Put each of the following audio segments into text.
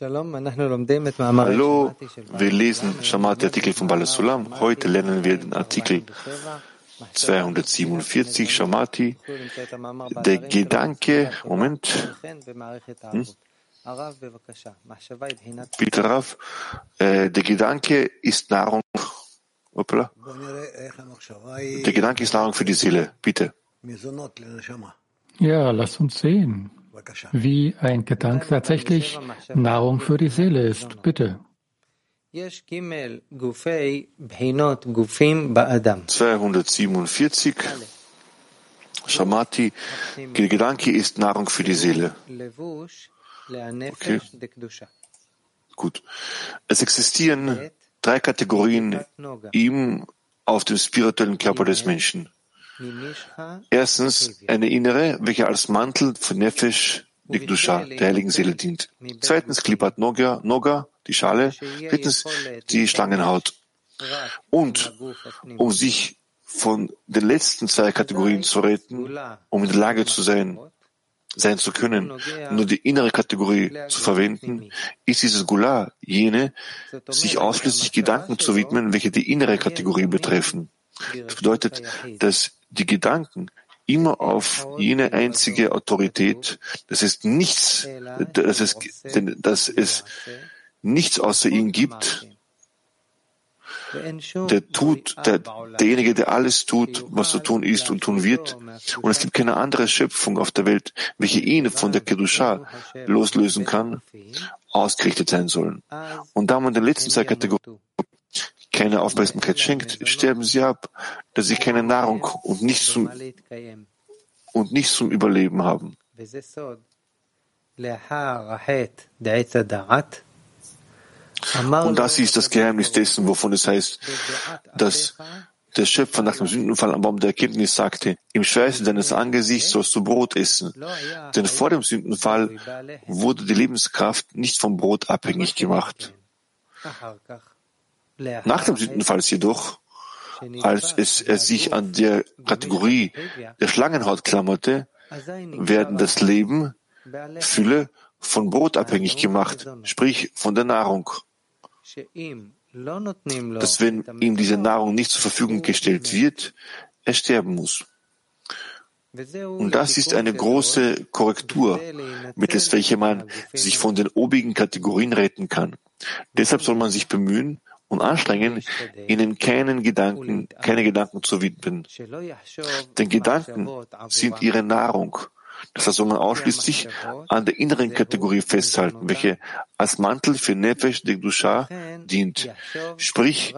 Hallo, wir lesen Shamati-Artikel von Balasulam. Heute lernen wir den Artikel 247 Shamati. Der Gedanke, Moment. Hm? Bitte Rav, äh, der Gedanke ist Nahrung. Hoppla. Der Gedanke ist Nahrung für die Seele. Bitte. Ja, lass uns sehen wie ein Gedanke tatsächlich Nahrung für die Seele ist. Bitte. 247 Shamati, der Gedanke ist Nahrung für die Seele. Okay. Gut. Es existieren drei Kategorien ihm auf dem spirituellen Körper des Menschen. Erstens eine innere, welche als Mantel für Nefesh, Nikdusha, der heiligen Seele dient. Zweitens Klipat Noga, Noga, die Schale. Drittens die Schlangenhaut. Und um sich von den letzten zwei Kategorien zu retten, um in der Lage zu sein, sein zu können, nur die innere Kategorie zu verwenden, ist dieses Gula jene, sich ausschließlich Gedanken zu widmen, welche die innere Kategorie betreffen. Das bedeutet, dass die Gedanken immer auf jene einzige Autorität, dass es nichts, dass es, dass es nichts außer ihm gibt, der tut, der, derjenige, der alles tut, was zu tun ist und tun wird. Und es gibt keine andere Schöpfung auf der Welt, welche ihn von der Kedusha loslösen kann, ausgerichtet sein sollen. Und da man den letzten zwei Kategorien keine Aufmerksamkeit schenkt, sterben sie ab, dass sie keine Nahrung und nichts zum, und nichts zum Überleben haben. Und das ist das Geheimnis dessen, wovon es heißt, dass der Schöpfer nach dem Sündenfall am Baum der Erkenntnis sagte, im Schweiße deines Angesichts sollst du Brot essen. Denn vor dem Sündenfall wurde die Lebenskraft nicht vom Brot abhängig gemacht. Nach dem Sündenfall jedoch, als es, er sich an der Kategorie der Schlangenhaut klammerte, werden das Leben, Fülle von Brot abhängig gemacht, sprich von der Nahrung. Dass wenn ihm diese Nahrung nicht zur Verfügung gestellt wird, er sterben muss. Und das ist eine große Korrektur, mittels welcher man sich von den obigen Kategorien retten kann. Deshalb soll man sich bemühen, und anstrengen, ihnen keinen Gedanken, keine Gedanken zu widmen. Denn Gedanken sind ihre Nahrung. Das heißt, man ausschließlich an der inneren Kategorie festhalten, welche als Mantel für Nefesh de Dusha dient. Sprich,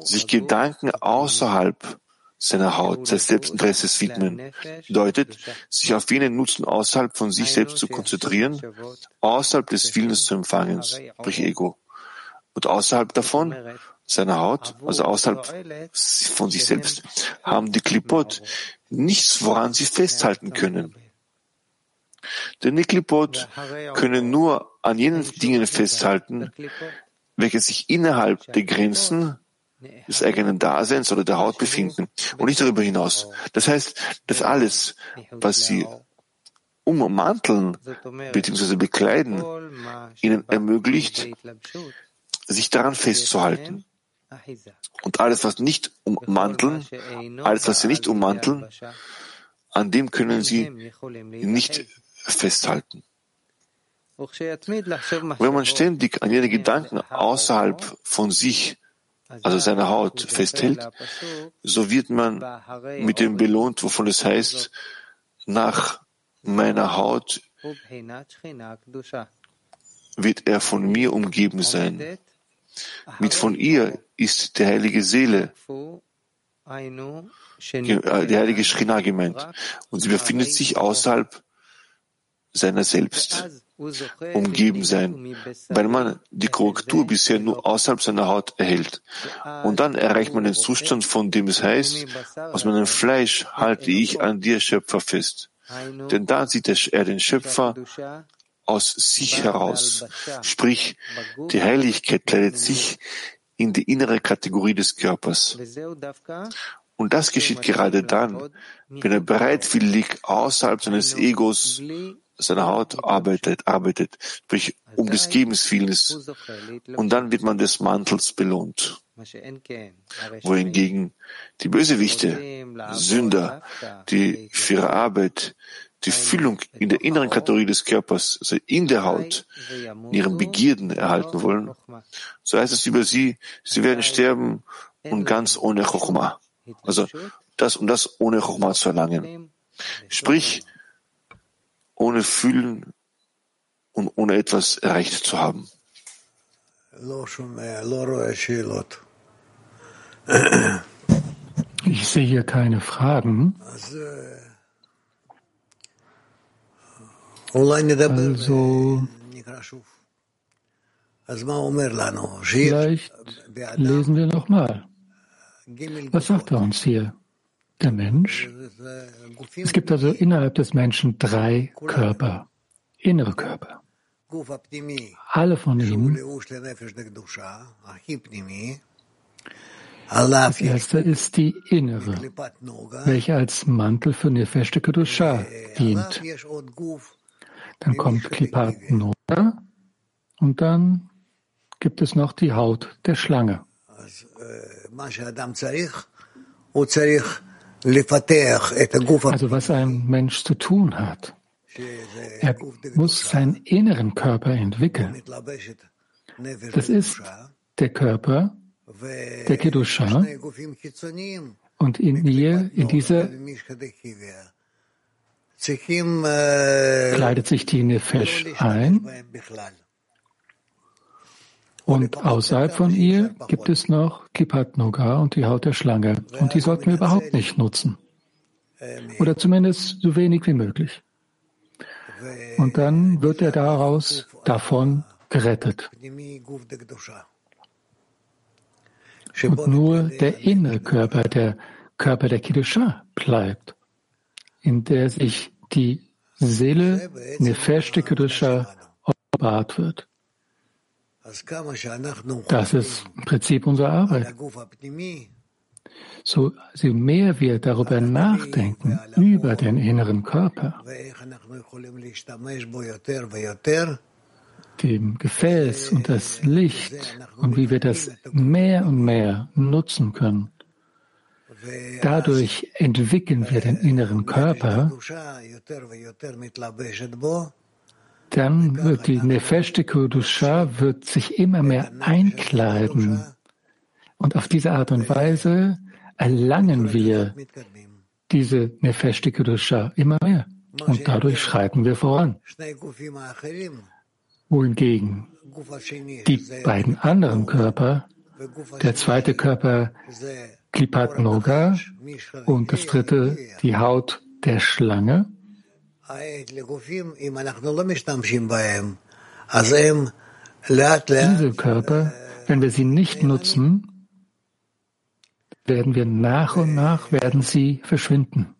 sich Gedanken außerhalb seiner Haut, seines Selbstinteresses widmen, bedeutet, sich auf jenen Nutzen außerhalb von sich selbst zu konzentrieren, außerhalb des Willens zu empfangen, sprich Ego und außerhalb davon, seiner Haut, also außerhalb von sich selbst, haben die Klipot nichts, woran sie festhalten können. Denn die Klipot können nur an jenen Dingen festhalten, welche sich innerhalb der Grenzen des eigenen Daseins oder der Haut befinden und nicht darüber hinaus. Das heißt, dass alles, was sie ummanteln bzw. bekleiden, ihnen ermöglicht, sich daran festzuhalten. Und alles, was nicht ummanteln, alles, was sie nicht ummanteln, an dem können sie nicht festhalten. Wenn man ständig an jene Gedanken außerhalb von sich, also seiner Haut, festhält, so wird man mit dem belohnt, wovon es heißt, nach meiner Haut wird er von mir umgeben sein. Mit von ihr ist die heilige Seele, die heilige Schrina gemeint. Und sie befindet sich außerhalb seiner selbst, umgeben sein, weil man die Korrektur bisher nur außerhalb seiner Haut erhält. Und dann erreicht man den Zustand, von dem es heißt, aus meinem Fleisch halte ich an dir Schöpfer fest. Denn da sieht er den Schöpfer aus sich heraus. Sprich, die Heiligkeit kleidet sich in die innere Kategorie des Körpers. Und das geschieht gerade dann, wenn er bereitwillig außerhalb seines Egos seiner Haut arbeitet, arbeitet, sprich um des Gebens Willens, und dann wird man des Mantels belohnt. Wohingegen die Bösewichte, Sünder, die für ihre Arbeit die Füllung in der inneren Kategorie des Körpers, also in der Haut, in ihren Begierden erhalten wollen, so heißt es über sie, sie werden sterben und ganz ohne Chochma. Also das, um das ohne Chochma zu erlangen. Sprich, ohne Fühlen und ohne etwas erreicht zu haben. Ich sehe hier keine Fragen. Also, vielleicht lesen wir nochmal. Was sagt er uns hier? Der Mensch? Es gibt also innerhalb des Menschen drei Körper, innere Körper. Alle von ihnen. Das erste ist die innere, welche als Mantel für Nefesh Kedusha dient. Dann kommt Klipat Noda und dann gibt es noch die Haut der Schlange. Also was ein Mensch zu tun hat. Er muss seinen inneren Körper entwickeln. Das ist der Körper der Kedusha und in ihr, in dieser kleidet sich die Nefesh ein und außerhalb von ihr gibt es noch Kippat Noga und die Haut der Schlange. Und die sollten wir überhaupt nicht nutzen. Oder zumindest so wenig wie möglich. Und dann wird er daraus davon gerettet. Und nur der innere Körper, der Körper der Kiddusha bleibt in der sich die Seele Nefesh de Kedusha offenbart wird. Das ist im Prinzip unsere Arbeit. So, je mehr wir darüber nachdenken, über den inneren Körper, dem Gefäß und das Licht und wie wir das mehr und mehr nutzen können, Dadurch entwickeln wir den inneren Körper. Dann wird die Nefesh de Kodusha wird sich immer mehr einkleiden. Und auf diese Art und Weise erlangen wir diese Nefesh de Kodusha immer mehr. Und dadurch schreiten wir voran. Wohingegen die beiden anderen Körper, der zweite Körper Klipat Noga und das dritte die Haut der Schlange. Diese Körper, wenn wir sie nicht nutzen, werden wir nach und nach werden sie verschwinden.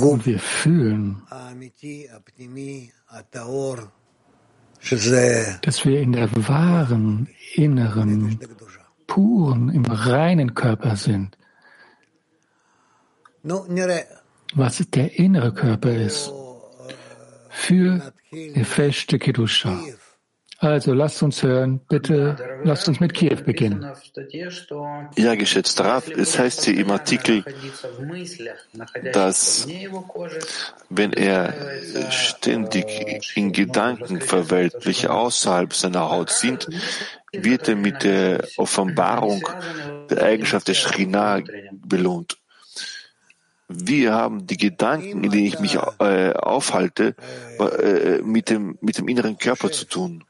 Und wir fühlen, dass wir in der wahren, inneren, puren, im reinen Körper sind. Was der innere Körper ist für Nefesh de Kedusha. Also lasst uns hören, bitte lasst uns mit Kiew beginnen. Ja, geschätzter Rav, es heißt hier im Artikel, dass wenn er ständig in Gedanken verweilt, welche außerhalb seiner Haut sind, wird er mit der Offenbarung der Eigenschaft der Schrina belohnt. Wir haben die Gedanken, in denen ich mich äh, aufhalte, äh, mit, dem, mit dem inneren Körper zu tun.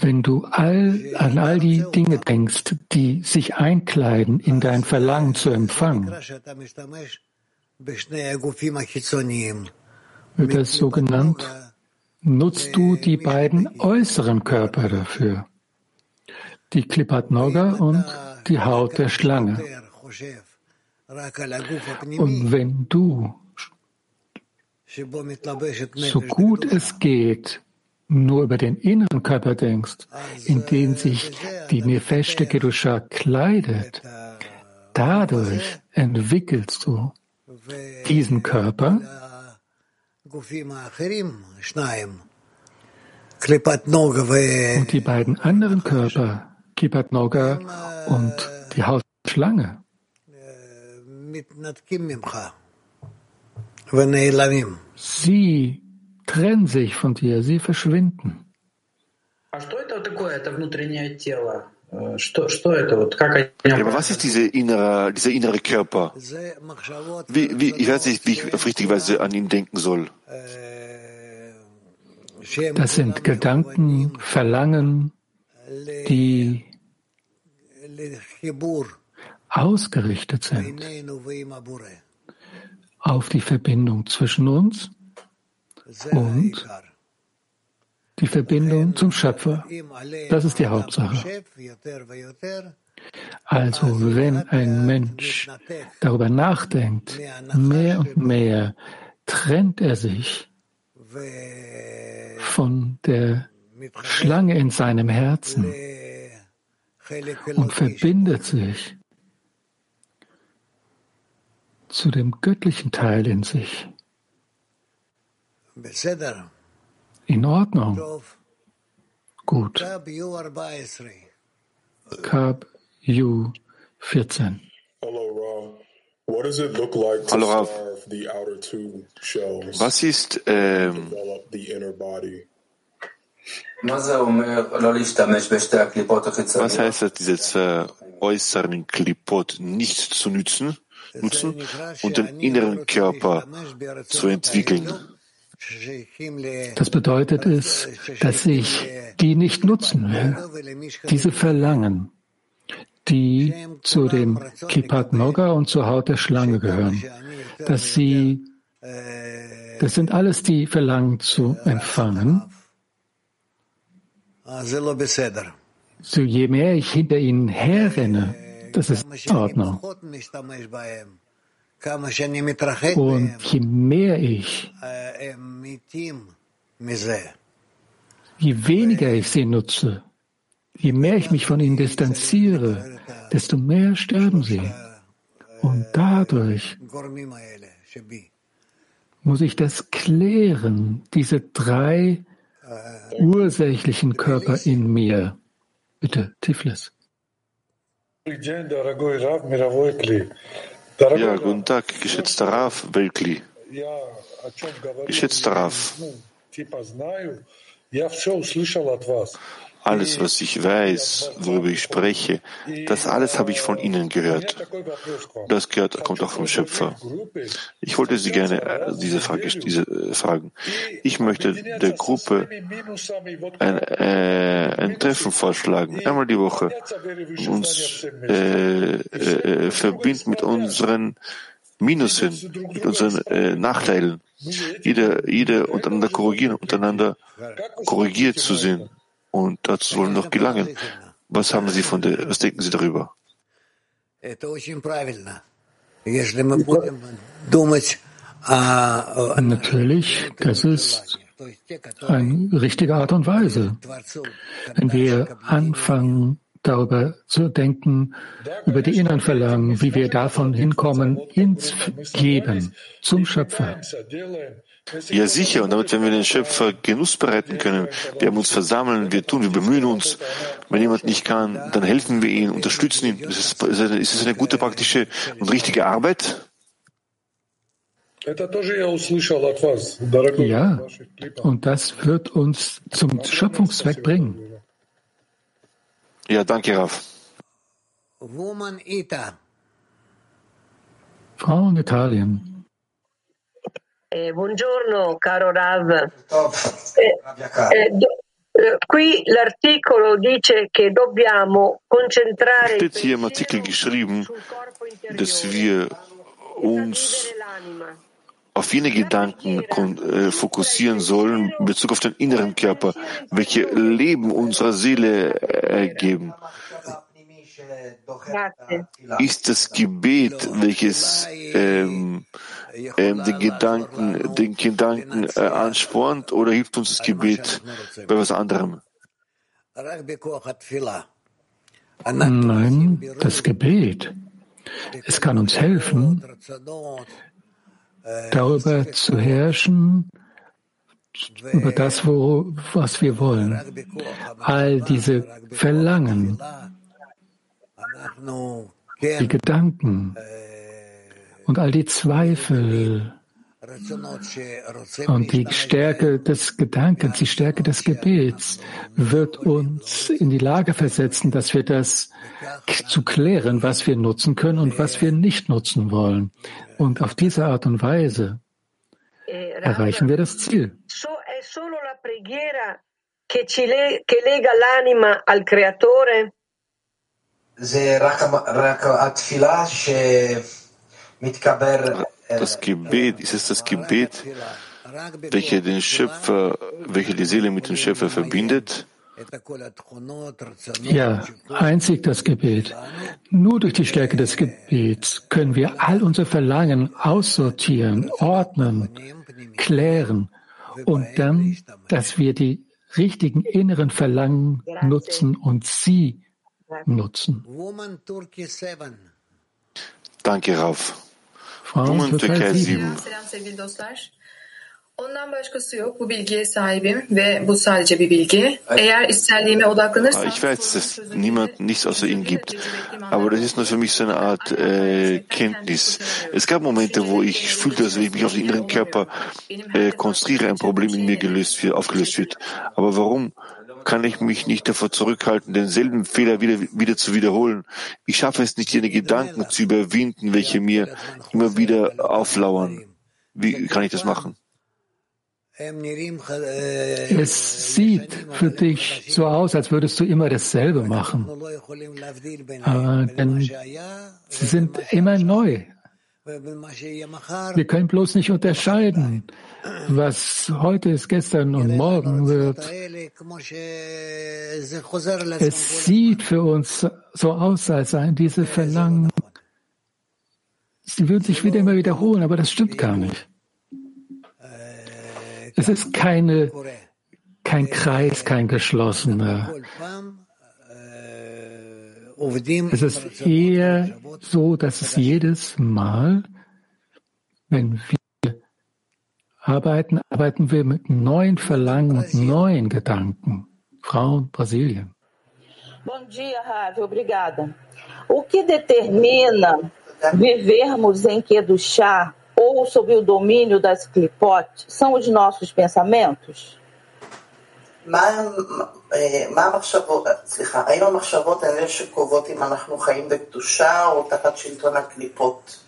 Wenn du all, an all die Dinge denkst, die sich einkleiden in dein Verlangen zu empfangen, wird das so genannt, nutzt du die beiden äußeren Körper dafür, die Klippat Noga und die Haut der Schlange. Und wenn du so gut es geht, nur über den inneren Körper denkst, in den sich die Nefeshte Kedusha kleidet, dadurch entwickelst du diesen Körper. Und die beiden anderen Körper, Kipat Noga und die Hausschlange, sie trennen sich von dir, sie verschwinden. aber was ist diese innere, dieser innere Körper? Wie, wie, ich weiß nicht, wie ich auf richtige Weise an ihn denken soll. Das sind Gedanken, Verlangen, die ausgerichtet sind auf die Verbindung zwischen uns und die Verbindung zum Schöpfer. Das ist die Hauptsache. Also wenn ein Mensch darüber nachdenkt, mehr und mehr trennt er sich von der Schlange in seinem Herzen und verbindet sich zu dem göttlichen Teil in sich. In Ordnung. Gut. Kab U 14. Hallo Rav. Was ist ähm, was heißt das, diese äußeren Klipot nicht zu nützen, nutzen und den inneren Körper zu entwickeln? Das bedeutet es, dass ich die nicht nutzen will. Diese Verlangen, die zu dem Kipat Noga und zur Haut der Schlange gehören, dass sie, das sind alles die Verlangen zu empfangen. So je mehr ich hinter ihnen herrenne, das ist in Ordnung. Und je mehr ich, je weniger ich sie nutze, je mehr ich mich von ihnen distanziere, desto mehr sterben sie. Und dadurch muss ich das klären, diese drei ursächlichen Körper in mir. Bitte, Tiflis. Ja, guten Tag, geschätzter Raf Welkli. Geschätzter Raf. Alles, was ich weiß, worüber ich spreche, das alles habe ich von Ihnen gehört. Das gehört, kommt auch vom Schöpfer. Ich wollte Sie gerne äh, diese Frage diese, äh, fragen. Ich möchte der Gruppe ein, äh, ein Treffen vorschlagen, einmal die Woche, uns äh, äh, verbinden mit unseren Minusen, mit unseren äh, Nachteilen. Jeder, jeder untereinander korrigieren, untereinander korrigiert zu sehen. Und dazu wollen wir noch gelangen. Was haben Sie von der, was denken Sie darüber? Natürlich, das ist eine richtige Art und Weise. Wenn wir anfangen, darüber zu denken, über die inneren Verlangen, wie wir davon hinkommen ins Geben zum Schöpfer. Ja, sicher. Und damit, wenn wir den Schöpfer Genuss bereiten können, wir haben uns versammeln, wir tun, wir bemühen uns. Wenn jemand nicht kann, dann helfen wir ihm, unterstützen ihn. Ist es, ist es eine gute, praktische und richtige Arbeit? Ja, und das wird uns zum Schöpfungszweck bringen. Ja, danke, Raf. Frau in Italien. Eh, buongiorno caro Rav. Eh, eh, do, eh, qui l'articolo dice che dobbiamo concentrare Steht hier im Artikel geschrieben, dass wir uns auf jene Gedanken äh, fokussieren sollen in Bezug auf den inneren Körper, welche Leben unserer Seele ergeben. Ist das Gebet, welches ähm, ähm, den Gedanken, den Gedanken äh, anspornt oder hilft uns das Gebet bei was anderem? Nein, das Gebet. Es kann uns helfen, darüber zu herrschen, über das, wo, was wir wollen. All diese Verlangen, die Gedanken und all die Zweifel und die Stärke des Gedankens, die Stärke des Gebets wird uns in die Lage versetzen, dass wir das zu klären, was wir nutzen können und was wir nicht nutzen wollen. Und auf diese Art und Weise erreichen wir das Ziel. Das Gebet, ist es das Gebet, welche den Schöpfer, welche die Seele mit dem Schöpfer verbindet? Ja, einzig das Gebet. Nur durch die Stärke des Gebets können wir all unsere Verlangen aussortieren, ordnen, klären und dann, dass wir die richtigen inneren Verlangen nutzen und sie nutzen. Danke, Rauf. Frauen Türkei 7. Ondan başkası yok. Bu bilgiye sahibim ve bu sadece bir bilgi. Eğer içselliğime odaklanırsam... Ich weiß, dass niemand nichts außer ihm gibt. Aber das ist nur für mich so eine Art äh, Kenntnis. Es gab Momente, wo ich fühlte, dass wenn ich mich auf den inneren Körper äh, konzentriere, ein Problem in mir gelöst wird, aufgelöst wird. Aber warum kann ich mich nicht davor zurückhalten, denselben Fehler wieder, wieder zu wiederholen? Ich schaffe es nicht, jene Gedanken zu überwinden, welche mir immer wieder auflauern. Wie kann ich das machen? Es sieht für dich so aus, als würdest du immer dasselbe machen. Aber denn sie sind immer neu. Wir können bloß nicht unterscheiden, was heute ist, gestern und morgen wird. Es sieht für uns so aus, als seien diese Verlangen, sie würden sich wieder immer wiederholen, aber das stimmt gar nicht. Es ist keine, kein Kreis, kein geschlossener. Es ist eher so, dass es jedes Mal, wenn wir arbeiten, arbeiten wir mit neuen Verlangen und neuen Gedanken. Frauen, Brasilien. Bom dia, Ravi. Obrigada. O que determina vivermos em Kedushá ou sob o domínio das clipotes são os nossos pensamentos? מה המחשבות, סליחה, האם המחשבות הן אלה שקובעות אם אנחנו חיים בקדושה או תחת שלטון הקליפות?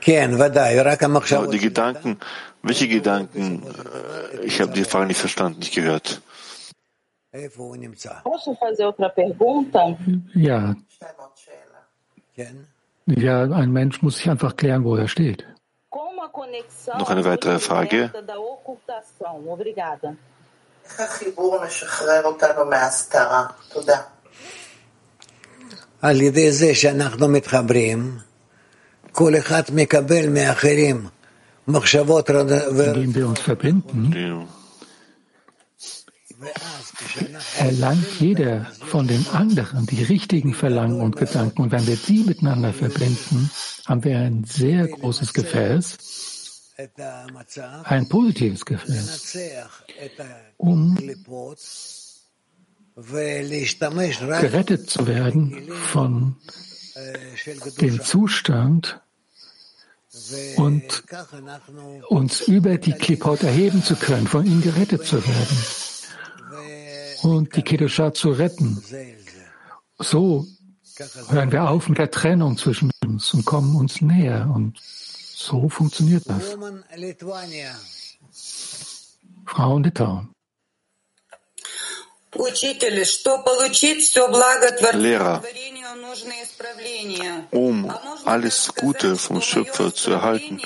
כן, ודאי, רק המחשבות. Die Gedanken, welche Gedanken? Ich habe die Frage nicht verstanden, nicht gehört. Posso fazer outra pergunta? Ja. Ja, ein Mensch muss sich einfach klären, wo er steht. Noch eine weitere Frage. על ידי זה שאנחנו מתחברים, כל אחד מקבל מאחרים מחשבות Indem wir uns verbinden, erlangt jeder von den anderen die richtigen Verlangen und Gedanken. Und wenn wir die miteinander verbinden, haben wir ein sehr großes Gefäß, ein positives Gefäß, um gerettet zu werden von dem Zustand und uns über die Klippot erheben zu können, von ihnen gerettet zu werden und die Kedusha zu retten. So hören wir auf mit der Trennung zwischen uns und kommen uns näher und so funktioniert das. Frauen Litauen. Lehrer, um alles Gute vom Schöpfer zu erhalten,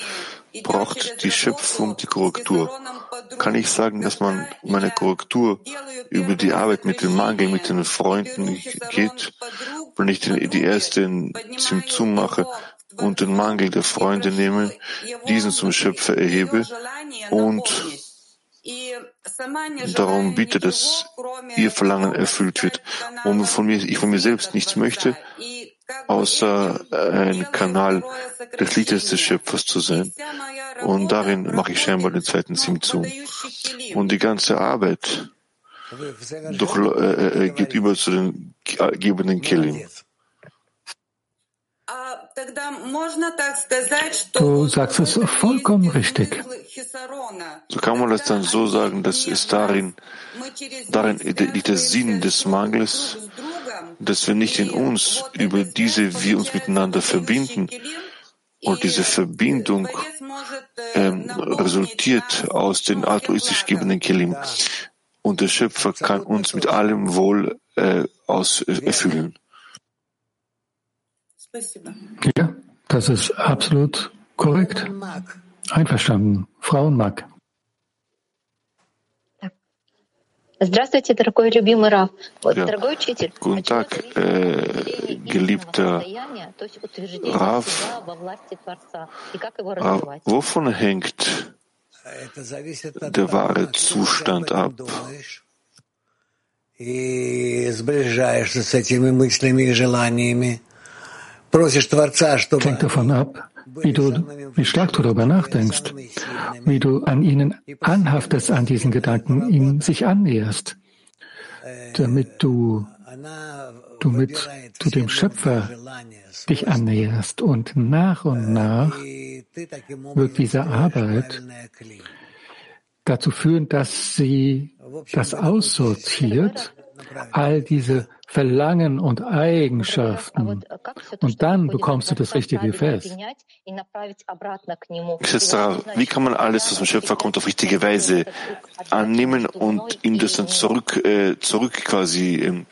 braucht die Schöpfung die Korrektur. Kann ich sagen, dass man meine Korrektur über die Arbeit mit dem Mangel, mit den Freunden geht, wenn ich die erste Zimtzum mache, und den Mangel der Freunde nehme, diesen zum Schöpfer erhebe und darum bitte, dass ihr Verlangen erfüllt wird, um von mir, ich von mir selbst nichts möchte, außer ein Kanal des Lichtes des Schöpfers zu sein. Und darin mache ich scheinbar den zweiten Sim zu. Und die ganze Arbeit durch, äh, äh, geht über zu den gebenden Kelim. Du sagst es vollkommen richtig. So kann man das dann so sagen, dass es darin, darin liegt der Sinn des Mangels, dass wir nicht in uns über diese wir uns miteinander verbinden und diese Verbindung ähm, resultiert aus den altruistisch gebenden Kelim. Und der Schöpfer kann uns mit allem Wohl äh, aus, äh, erfüllen. Ja, das ist absolut korrekt. Einverstanden. Frau und Mag. Здравствуйте, дорогой любимый Раф. Вот, ja. Дорогой учитель. Guten Tag, äh, geliebter Rav. Rav. Wovon hängt der wahre Zustand ab? И сближаешься с этими мыслями и желаниями. Hängt davon ab, wie du, wie stark du darüber nachdenkst, wie du an ihnen anhaftest, an diesen Gedanken, ihm sich annäherst, damit du, damit du dem Schöpfer dich annäherst. Und nach und nach wird diese Arbeit dazu führen, dass sie das aussortiert, all diese Verlangen und Eigenschaften. Und dann bekommst du das richtige Gefäß. Wie kann man alles, was vom Schöpfer kommt, auf richtige Weise annehmen und ihm das dann zurück, äh, zurück quasi ähm,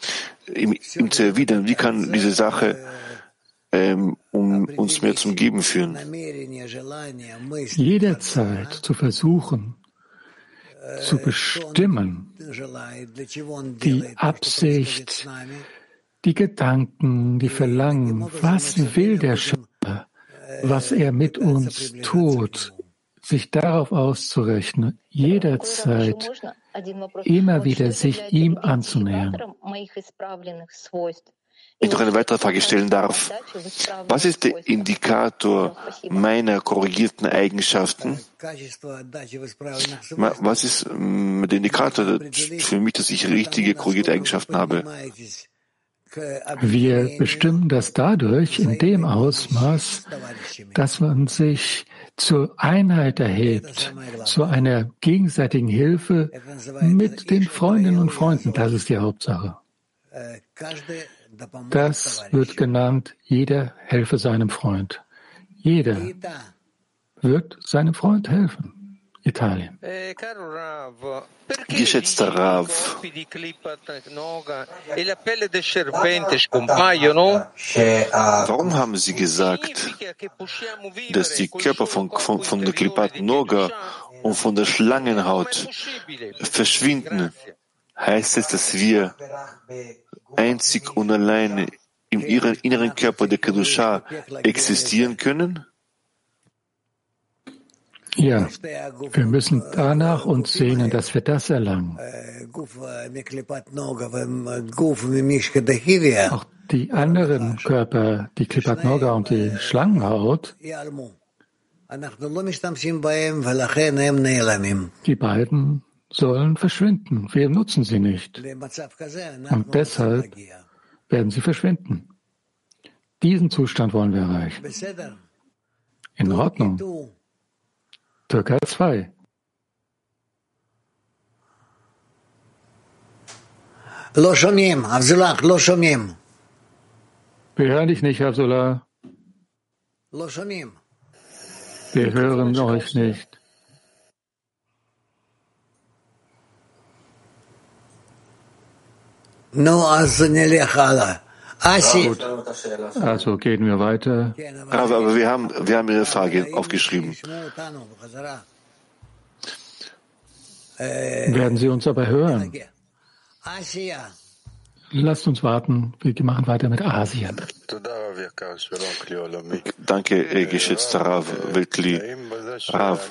ihm, ihm zu erwidern? Wie kann diese Sache ähm, um uns mehr zum Geben führen? Jederzeit zu versuchen, zu bestimmen, die Absicht, die Gedanken, die Verlangen, was will der Schöpfer, was er mit uns tut, sich darauf auszurechnen, jederzeit immer wieder sich ihm anzunähern ich noch eine weitere Frage stellen darf. Was ist der Indikator meiner korrigierten Eigenschaften? Was ist mm, der Indikator für mich, dass ich richtige korrigierte Eigenschaften habe? Wir bestimmen das dadurch in dem Ausmaß, dass man sich zur Einheit erhebt, zu einer gegenseitigen Hilfe mit den Freundinnen und Freunden. Das ist die Hauptsache. Das wird genannt, jeder helfe seinem Freund. Jeder wird seinem Freund helfen. Italien. Geschätzter Rav, warum haben Sie gesagt, dass die Körper von, von, von der Klipat Noga und von der Schlangenhaut verschwinden? Heißt es, dass wir einzig und allein im inneren Körper der Kedusha existieren können? Ja, wir müssen danach uns sehnen, dass wir das erlangen. Auch die anderen Körper, die Klipat Noga und die Schlangenhaut, die beiden sollen verschwinden. Wir nutzen sie nicht. Und deshalb werden sie verschwinden. Diesen Zustand wollen wir erreichen. In Ordnung. Türkei 2. Wir hören dich nicht, Abdullah. Wir hören euch nicht. Also Gut. Also gehen wir weiter. Aber, aber wir haben, wir haben eine Frage aufgeschrieben. Werden Sie uns aber hören? Lasst uns warten. Wir machen weiter mit Asien. Danke, äh, geschätzter Rav Weltli. Rav.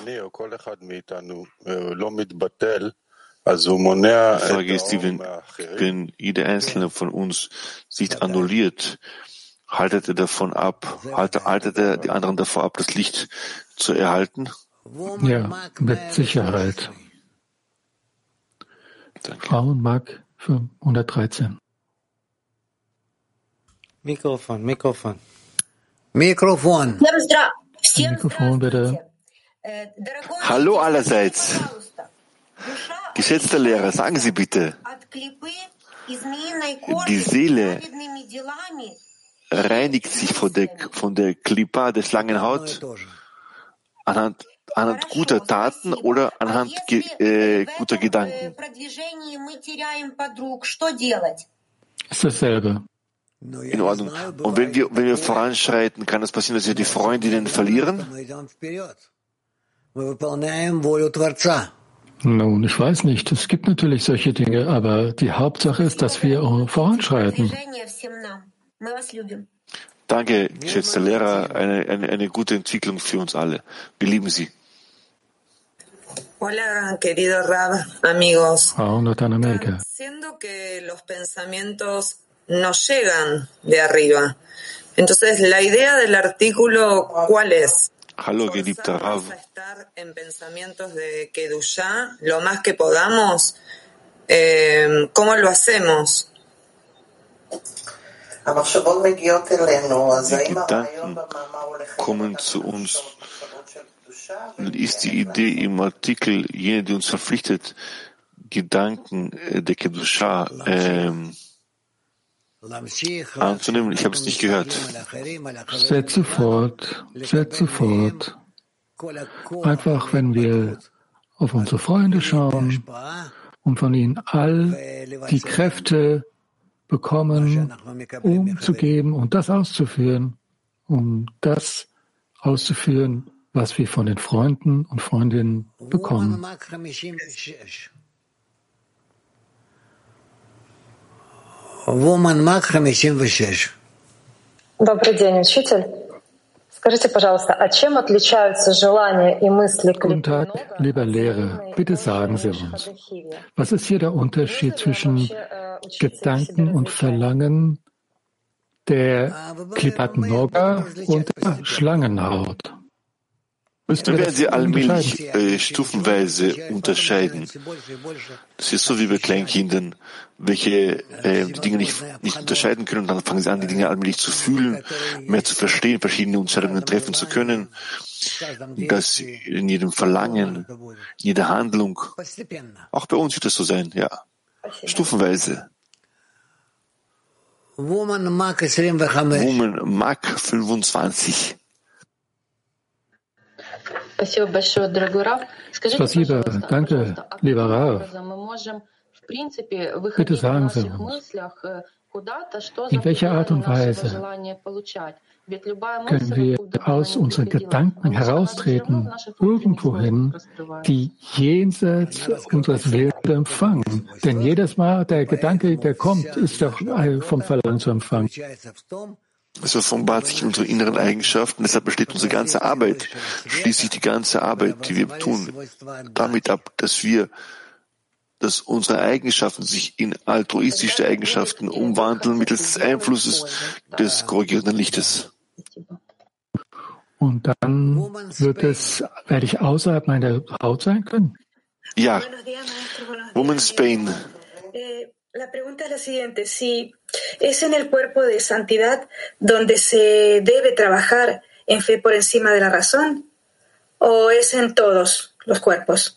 Die Frage ist die, wenn, wenn jeder einzelne von uns sich annulliert, haltet er davon ab, haltet, haltet er die anderen davor ab, das Licht zu erhalten? Ja, mit Sicherheit. Danke. Frauen mag für 113. Mikrofon, Mikrofon. Mikrofon. Mikrofon bitte. Hallo allerseits. Geschätzter Lehrer, sagen Sie bitte, die Seele reinigt sich von der, von der Klippa der Schlangenhaut anhand, anhand guter Taten oder anhand äh, guter Gedanken? Ist dasselbe. In Ordnung. Und wenn wir, wenn wir voranschreiten, kann es passieren, dass wir die Freundinnen verlieren? Nun, ich weiß nicht. Es gibt natürlich solche Dinge, aber die Hauptsache ist, dass wir voranschreiten. Danke, geschätzter Lehrer. Eine, eine, eine gute Entwicklung für uns alle. Wir lieben Sie. Hola, querido Rab, amigos. Frau Norteamérica. Siendo que los pensamientos nos llegan de arriba. Entonces, la idea del artículo, ¿cuál es? Hallo, geliebter Rav. estar en pensamientos de Kedushá lo más que podamos. ¿Cómo lo hacemos? Die Gedanken kommen zu uns. Ist die Idee im Artikel jene, die uns verpflichtet, Gedanken der Kedusha ähm, anzunehmen? Ich habe es nicht gehört. Setze fort, setze fort. Einfach, wenn wir auf unsere Freunde schauen und von ihnen all die Kräfte bekommen, um zu geben und das auszuführen, um das auszuführen, was wir von den Freunden und Freundinnen bekommen. Woman Mag 56. Добрый день, учитель. Скажите, пожалуйста, а чем отличаются желания и мысли Guten Tag, lieber Lehrer. Bitte sagen Sie uns, was ist hier der Unterschied zwischen Gedanken und Verlangen der Klipat Noga und der Schlangenhaut? Da werden Sie allmählich äh, stufenweise unterscheiden. Das ist so wie bei Kleinkindern, welche äh, die Dinge nicht, nicht unterscheiden können. Und dann fangen sie an, die Dinge allmählich zu fühlen, mehr zu verstehen, verschiedene Entscheidungen treffen zu können. Dass in jedem Verlangen, in jeder Handlung, auch bei uns wird das so sein, ja. Stufenweise. Woman Mag 25. Spasiba, danke, lieber Rav. Bitte sagen Sie uns, in welcher Art und Weise können wir aus unseren Gedanken heraustreten, irgendwohin, die jenseits unseres Willens empfangen. Denn jedes Mal der Gedanke, der kommt, ist doch vom Verlangen zu empfangen. Es offenbart sich in unseren inneren Eigenschaften, deshalb besteht unsere ganze Arbeit, schließlich die ganze Arbeit, die wir tun, damit ab, dass wir, dass unsere Eigenschaften sich in altruistische Eigenschaften umwandeln mittels des Einflusses des korrigierenden Lichtes. Und dann wird es, werde ich außerhalb meiner Haut sein können? Ja. Woman Spain. La pregunta es la siguiente, si es en el cuerpo de santidad donde se debe trabajar en fe por encima de la razón o es en todos los cuerpos?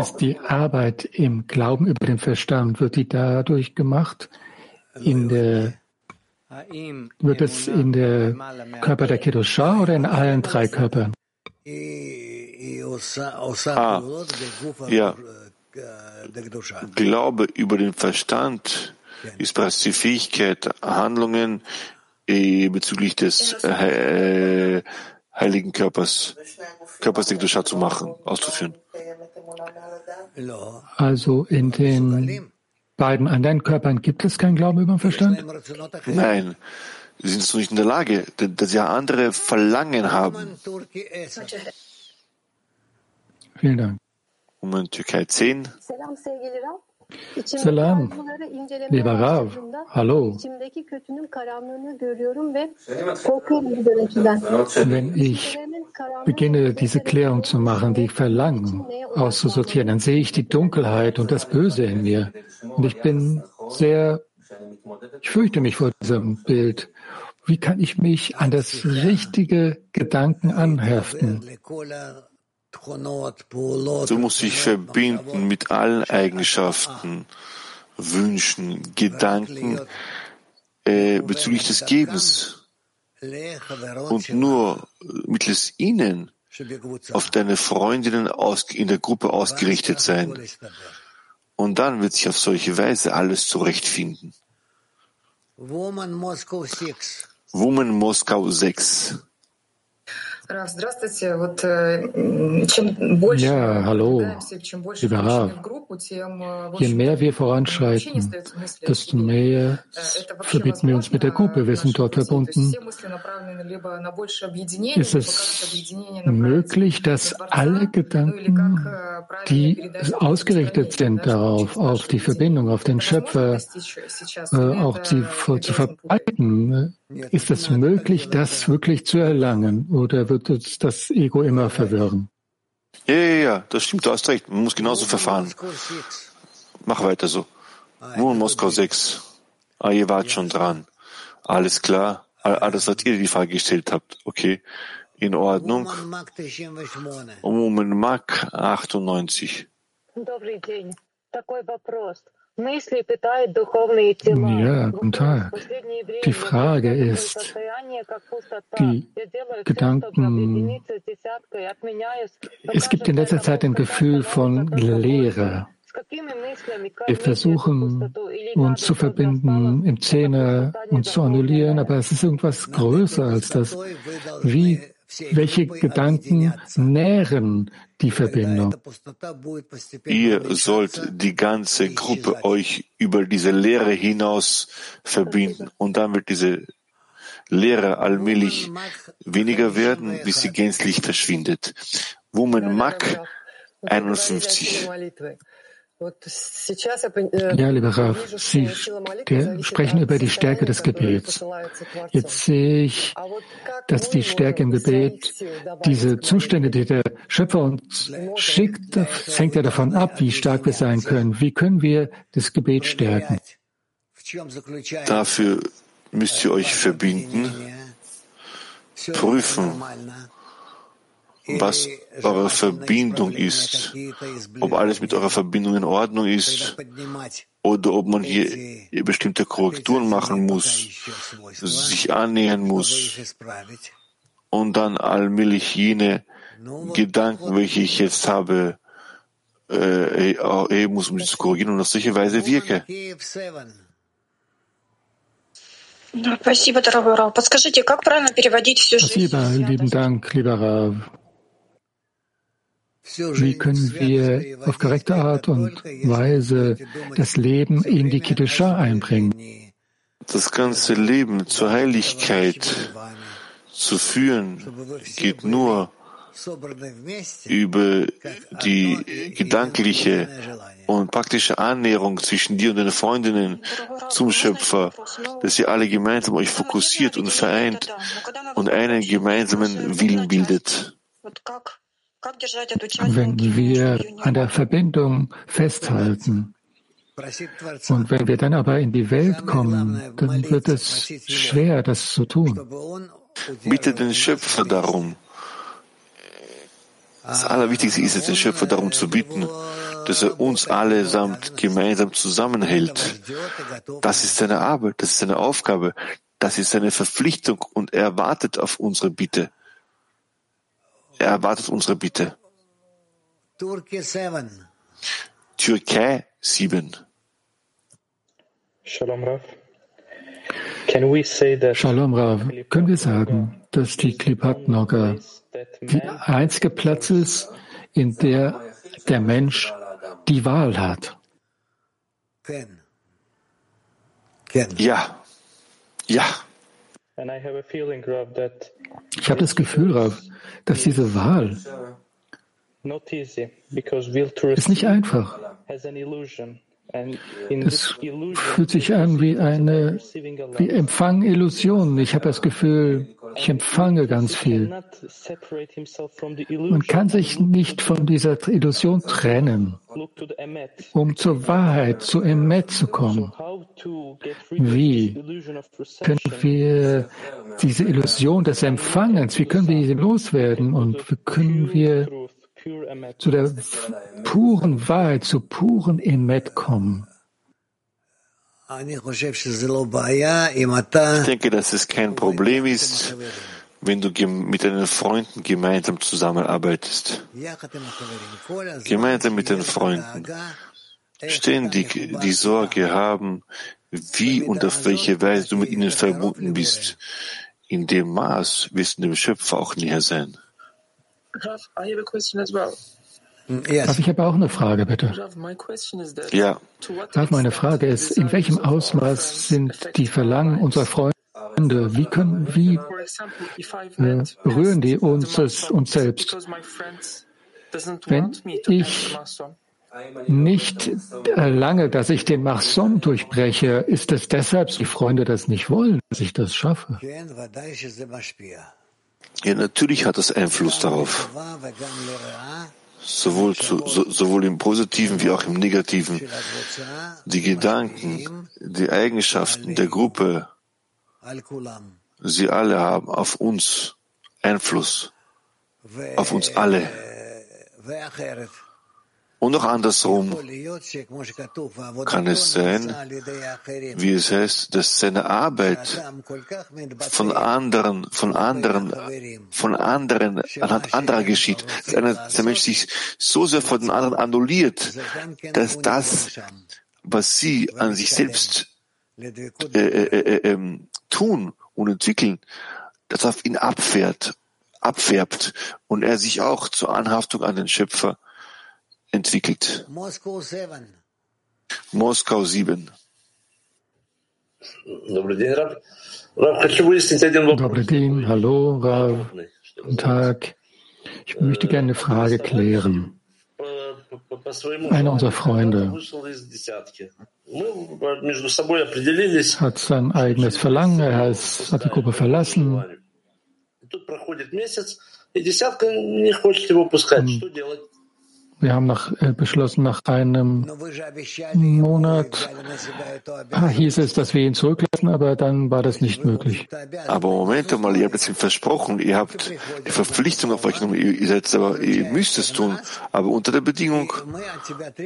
Ist die Arbeit im Glauben über den Verstand, wird die dadurch gemacht? In der, wird es in der Körper der Kedusha oder in allen drei Körpern? Ah, ja. Glaube über den Verstand ist bereits die Fähigkeit, Handlungen äh, bezüglich des äh, heiligen Körpers, Körpers der Kedusha zu machen, auszuführen. Also in den beiden anderen Körpern gibt es keinen Glauben über den Verstand? Nein, sie sind so nicht in der Lage, dass sie andere Verlangen haben. Vielen Dank. Um Türkei 10. Salam, lieber Rav, hallo. Wenn ich beginne, diese Klärung zu machen, die Verlangen auszusortieren, dann sehe ich die Dunkelheit und das Böse in mir. Und ich bin sehr, ich fürchte mich vor diesem Bild. Wie kann ich mich an das richtige Gedanken anheften? Du musst dich verbinden mit allen Eigenschaften, Wünschen, Gedanken äh, bezüglich des Gebens und nur mittels ihnen auf deine Freundinnen in der Gruppe ausgerichtet sein. Und dann wird sich auf solche Weise alles zurechtfinden. Woman Moskau 6. Ja, hallo, lieber Rav. Je mehr wir voranschreiten, desto mehr verbinden wir uns mit der Gruppe. Wir sind dort verbunden. Ist es möglich, dass alle Gedanken, die ausgerichtet sind darauf, auf die Verbindung, auf den Schöpfer, auch sie zu verbreiten, ist es möglich, das wirklich zu erlangen oder wird uns das Ego immer verwirren? Ja, ja, ja, das stimmt, du hast recht. Man muss genauso verfahren. Mach weiter so. Nur Moskau 6. Ah, ihr wart schon dran. Alles klar. Alles, was ihr die Frage gestellt habt. Okay. In Ordnung. Moment, Mak 98. Добрый день. Такой вопрос. Ja, guten Tag. Die Frage ist, die Gedanken, es gibt in letzter Zeit ein Gefühl von Leere. Wir versuchen, uns zu verbinden im Zehner, und zu annullieren, aber es ist irgendwas größer als das. Wie welche Gedanken nähren die Verbindung? Ihr sollt die ganze Gruppe euch über diese Lehre hinaus verbinden und dann wird diese Lehre allmählich weniger werden, bis sie gänzlich verschwindet. Woman Mak 51. Ja, lieber Rav, Sie sprechen über die Stärke des Gebets. Jetzt sehe ich, dass die Stärke im Gebet, diese Zustände, die der Schöpfer uns schickt, das hängt ja davon ab, wie stark wir sein können. Wie können wir das Gebet stärken? Dafür müsst ihr euch verbinden, prüfen, was eure Verbindung ist, ob alles mit eurer Verbindung in Ordnung ist oder ob man hier bestimmte Korrekturen machen muss, sich annähern muss und dann allmählich jene Gedanken, welche ich jetzt habe, äh, erheben muss, um sie zu korrigieren und auf solche Weise wirke. Спасибо, lieben Dank, lieber Rav. Wie können wir auf korrekte Art und Weise das Leben in die Kiddusha einbringen? Das ganze Leben zur Heiligkeit zu führen, geht nur über die gedankliche und praktische Annäherung zwischen dir und deinen Freundinnen zum Schöpfer, dass ihr alle gemeinsam euch fokussiert und vereint und einen gemeinsamen Willen bildet. Wenn wir an der Verbindung festhalten und wenn wir dann aber in die Welt kommen, dann wird es schwer, das zu tun. Bitte den Schöpfer darum. Das Allerwichtigste ist es, den Schöpfer darum zu bitten, dass er uns allesamt gemeinsam zusammenhält. Das ist seine Arbeit, das ist seine Aufgabe, das ist seine Verpflichtung und er wartet auf unsere Bitte. Er erwartet unsere Bitte. Türkei 7. Shalom Rav. Shalom Rav. Können wir sagen, dass die Klipat Noga der einzige Platz ist, in der der Mensch die Wahl hat. Ja, ja. Ich habe das Gefühl, Rav, dass diese Wahl ist nicht einfach. Es fühlt sich an wie eine, wie Empfang Illusion. Ich habe das Gefühl, ich empfange ganz viel. Man kann sich nicht von dieser Illusion trennen, um zur Wahrheit, zu Emet zu kommen. Wie können wir diese Illusion des Empfangens, wie können wir sie loswerden und wie können wir zu der puren Wahrheit, zu puren Emet kommen. Ich denke, dass es kein Problem ist, wenn du mit deinen Freunden gemeinsam zusammenarbeitest. Gemeinsam mit den Freunden. Ständig die Sorge haben, wie und auf welche Weise du mit ihnen verbunden bist. In dem Maß wirst du dem Schöpfer auch näher sein. I have a question as well. Yes. Ich habe auch eine Frage, bitte. Ja. meine Frage ist, in welchem Ausmaß sind die Verlangen unserer Freunde, wie können, wie äh, berühren die uns, uns selbst? Wenn ich nicht erlange, dass ich den Marson durchbreche, ist es deshalb, dass die Freunde das nicht wollen, dass ich das schaffe? Ja, natürlich hat das Einfluss darauf. Sowohl, zu, so, sowohl im Positiven wie auch im Negativen. Die Gedanken, die Eigenschaften der Gruppe, sie alle haben auf uns Einfluss. Auf uns alle. Und auch andersrum kann es sein, wie es heißt, dass seine Arbeit von anderen, von anderen, von anderen, anhand anderer geschieht. Dass, der Mensch sich so sehr von den anderen annulliert, dass das, was sie an sich selbst äh, äh, äh, äh ähm, tun und entwickeln, das auf ihn abfährt, abfärbt und er sich auch zur Anhaftung an den Schöpfer entwickelt. Moskau 7. Добрый день, hallo, Rav. Guten Tag. Ich möchte gerne eine Frage klären. Einer unserer Freunde hat sein eigenes Verlangen, er hat die Gruppe verlassen. Und wir haben nach, äh, beschlossen, nach einem Monat ah, hieß es, dass wir ihn zurücklassen, aber dann war das nicht möglich. Aber Moment mal, ihr habt es ihm versprochen, ihr habt die Verpflichtung auf euch genommen, ihr seid aber, ihr müsst es tun, aber unter der Bedingung,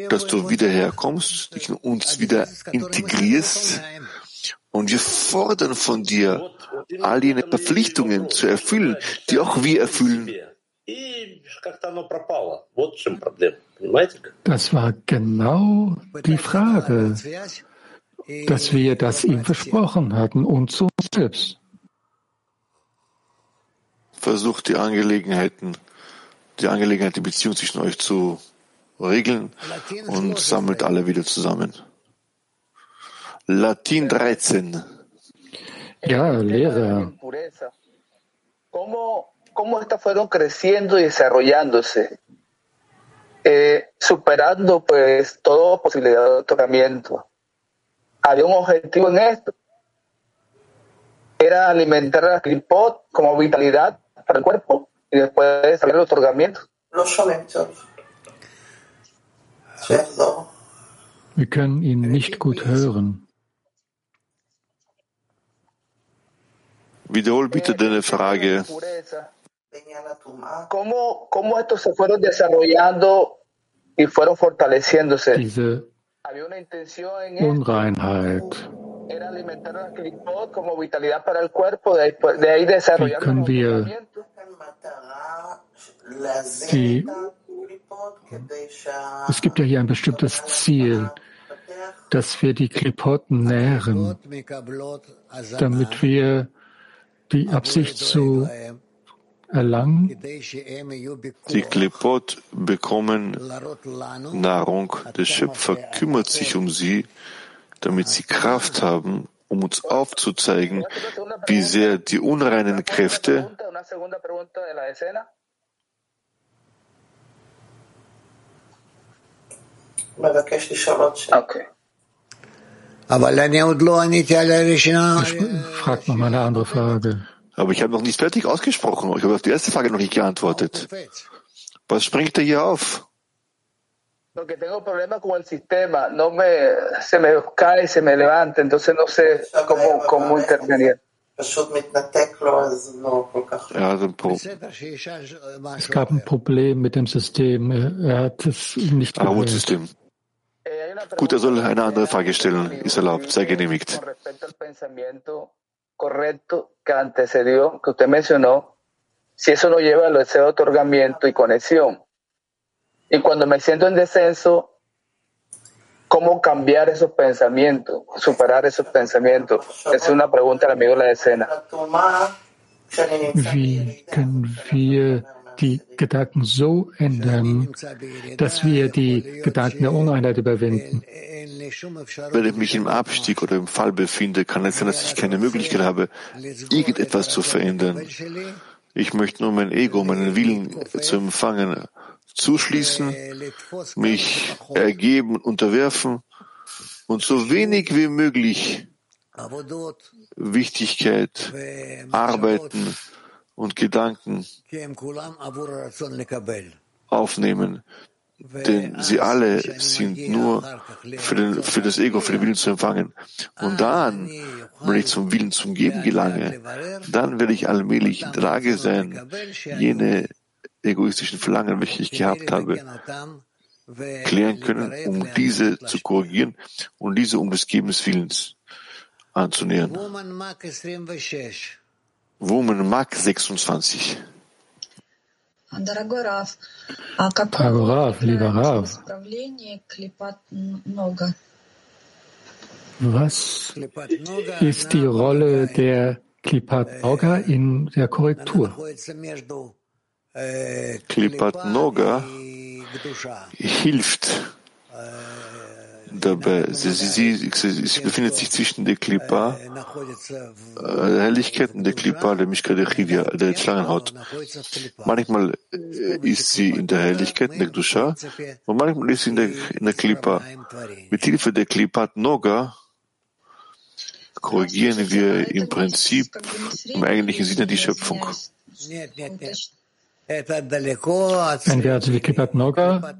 dass du wieder herkommst, dich in uns wieder integrierst und wir fordern von dir, all jene Verpflichtungen zu erfüllen, die auch wir erfüllen. Das war genau die Frage, dass wir das ihm versprochen hatten und zu uns selbst. Versucht die Angelegenheiten, die Angelegenheit, die Beziehung zwischen euch zu regeln und sammelt alle wieder zusammen. Latin 13. Ja, Lehrer cómo estas fueron creciendo y desarrollándose, eh, superando pues toda posibilidad de otorgamiento. Había un objetivo en esto, era alimentar a Clipot como vitalidad para el cuerpo y después desarrollar el otorgamiento. Wir können ihn nicht gut hören. Wiederhol bitte deine Frage. ¿Cómo, cómo estos se fueron desarrollando y fueron fortaleciéndose? Diese Había una intención en Unreinheit. Era alimentar a Klipot como vitalidad para el cuerpo, de ahí, de ahí desarrollar können wir die, es gibt ja hier ein bestimmtes Ziel, dass wir die Klipot nähren, damit wir die Absicht zu erlangen. Die Klepot bekommen Nahrung. Der Schöpfer kümmert sich um sie, damit sie Kraft haben, um uns aufzuzeigen, wie sehr die unreinen Kräfte Okay. Ich frage noch mal eine andere Frage. Aber ich habe noch nicht fertig ausgesprochen. Ich habe auf die erste Frage noch nicht geantwortet. Was springt da hier auf? Er ein Pro es gab ein Problem mit dem System. Er hat es nicht gewählt. System. Gut, er soll eine andere Frage stellen. Ist erlaubt, sei genehmigt. Correcto que antecedió, que usted mencionó, si eso no lleva al deseo de otorgamiento y conexión. Y cuando me siento en descenso, ¿cómo cambiar esos pensamientos, superar esos pensamientos? Esa es una pregunta del amigo de la escena. Wie können wir die Gedanken so ändern, dass wir die Gedanken der Uneinheit überwinden? Wenn ich mich im Abstieg oder im Fall befinde, kann es sein, dass ich keine Möglichkeit habe, irgendetwas zu verändern. Ich möchte nur mein Ego, meinen Willen zu empfangen, zuschließen, mich ergeben, unterwerfen und so wenig wie möglich Wichtigkeit, Arbeiten und Gedanken aufnehmen, denn sie alle sind nur für, den, für das Ego, für den Willen zu empfangen. Und dann, wenn ich zum Willen zum Geben gelange, dann werde ich allmählich in der Lage sein, jene egoistischen Verlangen, welche ich gehabt habe, klären können, um diese zu korrigieren und diese um des Gebens Willens anzunähern. Woman Mark 26. Rav, lieber Rav, was ist die Rolle der Klipat Noga in der Korrektur? Klipat Noga hilft dabei. Sie, sie, sie, sie, befindet sich zwischen der Klippa, der Helligkeit und der Klippa, der Mishka der Chivya, der Schlangenhaut. Manchmal ist sie in der Helligkeit, in der Gdusha, und manchmal ist sie in der, in der Klippa. Mit Hilfe der Klippat Noga korrigieren wir im Prinzip im eigentlichen Sinne die Schöpfung. Wenn wir also die Kippat Noga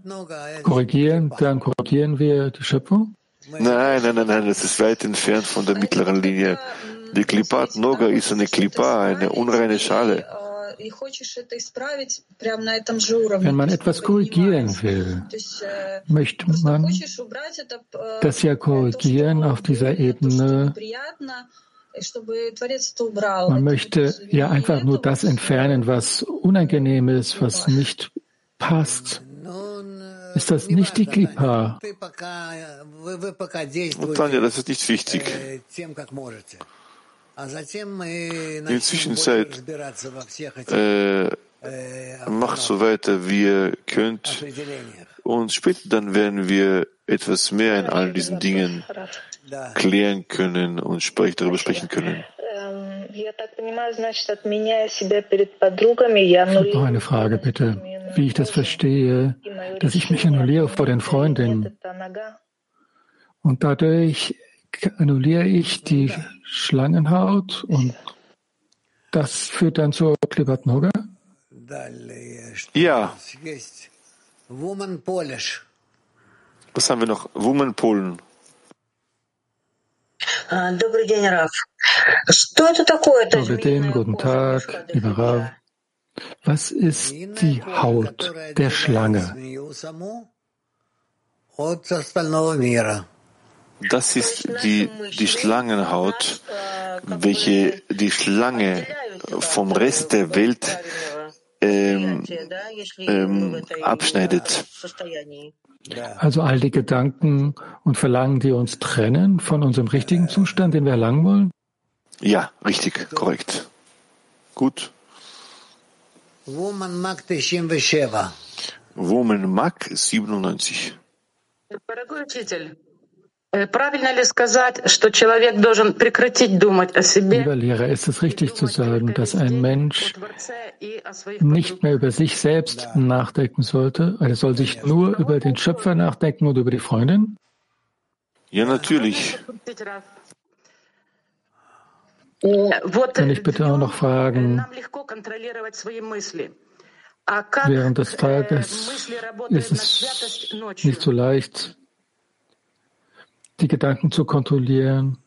korrigieren, dann korrigieren wir die Schöpfung? Nein, nein, nein, nein, das ist weit entfernt von der mittleren Linie. Die Klippat Noga ist eine Klippa, eine unreine Schale. Wenn man etwas korrigieren will, möchte man das ja korrigieren auf dieser Ebene man möchte ja einfach nur das entfernen, was unangenehm ist, was nicht passt. Ist das nicht die Klippa? Tanja, das ist nicht wichtig. In der Zwischenzeit äh, macht so weiter, wie ihr könnt. Und später dann werden wir etwas mehr in all diesen Dingen klären können und darüber sprechen können. Ich habe noch eine Frage, bitte. Wie ich das verstehe, dass ich mich annulliere vor den Freundinnen. Und dadurch annulliere ich die Schlangenhaut und das führt dann zur Klibat Noga? Ja. Was haben wir noch? Woman Polen. Добрый день, Раф. Что это такое? Добрый день, guten Tag, lieber Rav. Was ist die Haut der Schlange? Das ist die, die Schlangenhaut, welche die Schlange vom Rest der Welt ähm, ähm, abschneidet. Also all die Gedanken und Verlangen, die uns trennen von unserem richtigen Zustand, den wir erlangen wollen? Ja, richtig, korrekt. Gut. Woman Mac 97. Woman Mac 97. Дорогой учитель, правильно ли сказать, что человек должен прекратить думать о себе? Lieber Lehrer, ist es richtig zu sagen, dass ein Mensch nicht mehr über sich selbst nachdenken sollte? Er soll sich nur über den Schöpfer nachdenken und über die Freundin? Ja, natürlich. Kann ich bitte auch noch fragen, während des Tages ist es nicht so leicht, die Gedanken zu kontrollieren.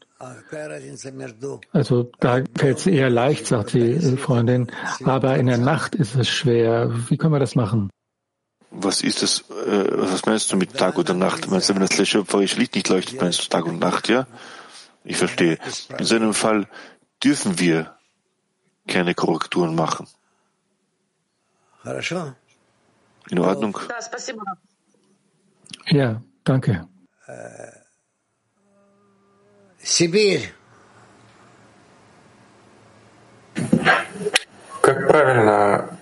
Also da fällt es eher leicht, sagt die Freundin, aber in der Nacht ist es schwer. Wie können wir das machen? Was ist das? Äh, was meinst du mit Tag oder Nacht? Meinst du, wenn das schöpferische Licht nicht leuchtet, meinst du Tag und Nacht, ja? Ich verstehe. In so einem Fall dürfen wir keine Korrekturen machen. In Ordnung? Ja, danke. Сибирь. Как правильно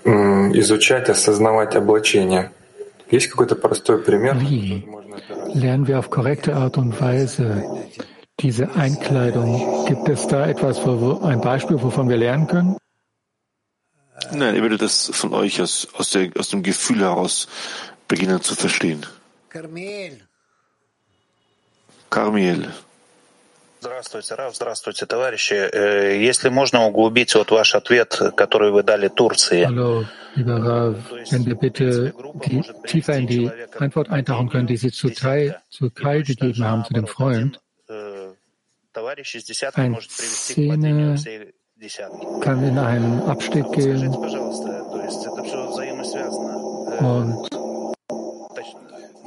изучать, осознавать облачение? Есть какой-то простой пример? Wie lernen wir auf korrekte Art und Weise diese Einkleidung? Gibt es da etwas, wo, ein Beispiel, wovon wir lernen können? Nein, ihr werdet das von euch aus, aus, der, aus dem Gefühl heraus beginnen zu verstehen. Кармиэль. Carmiel. Здравствуйте, Раф, здравствуйте, товарищи. Если можно углубить вот ваш ответ, который вы дали Турции. Hallo, lieber Rav, wenn wir bitte die, tiefer in die Antwort eintauchen können, die Sie zur Türkei gegeben haben zu dem Freund. Eine Szene kann in einen Abstieg gehen und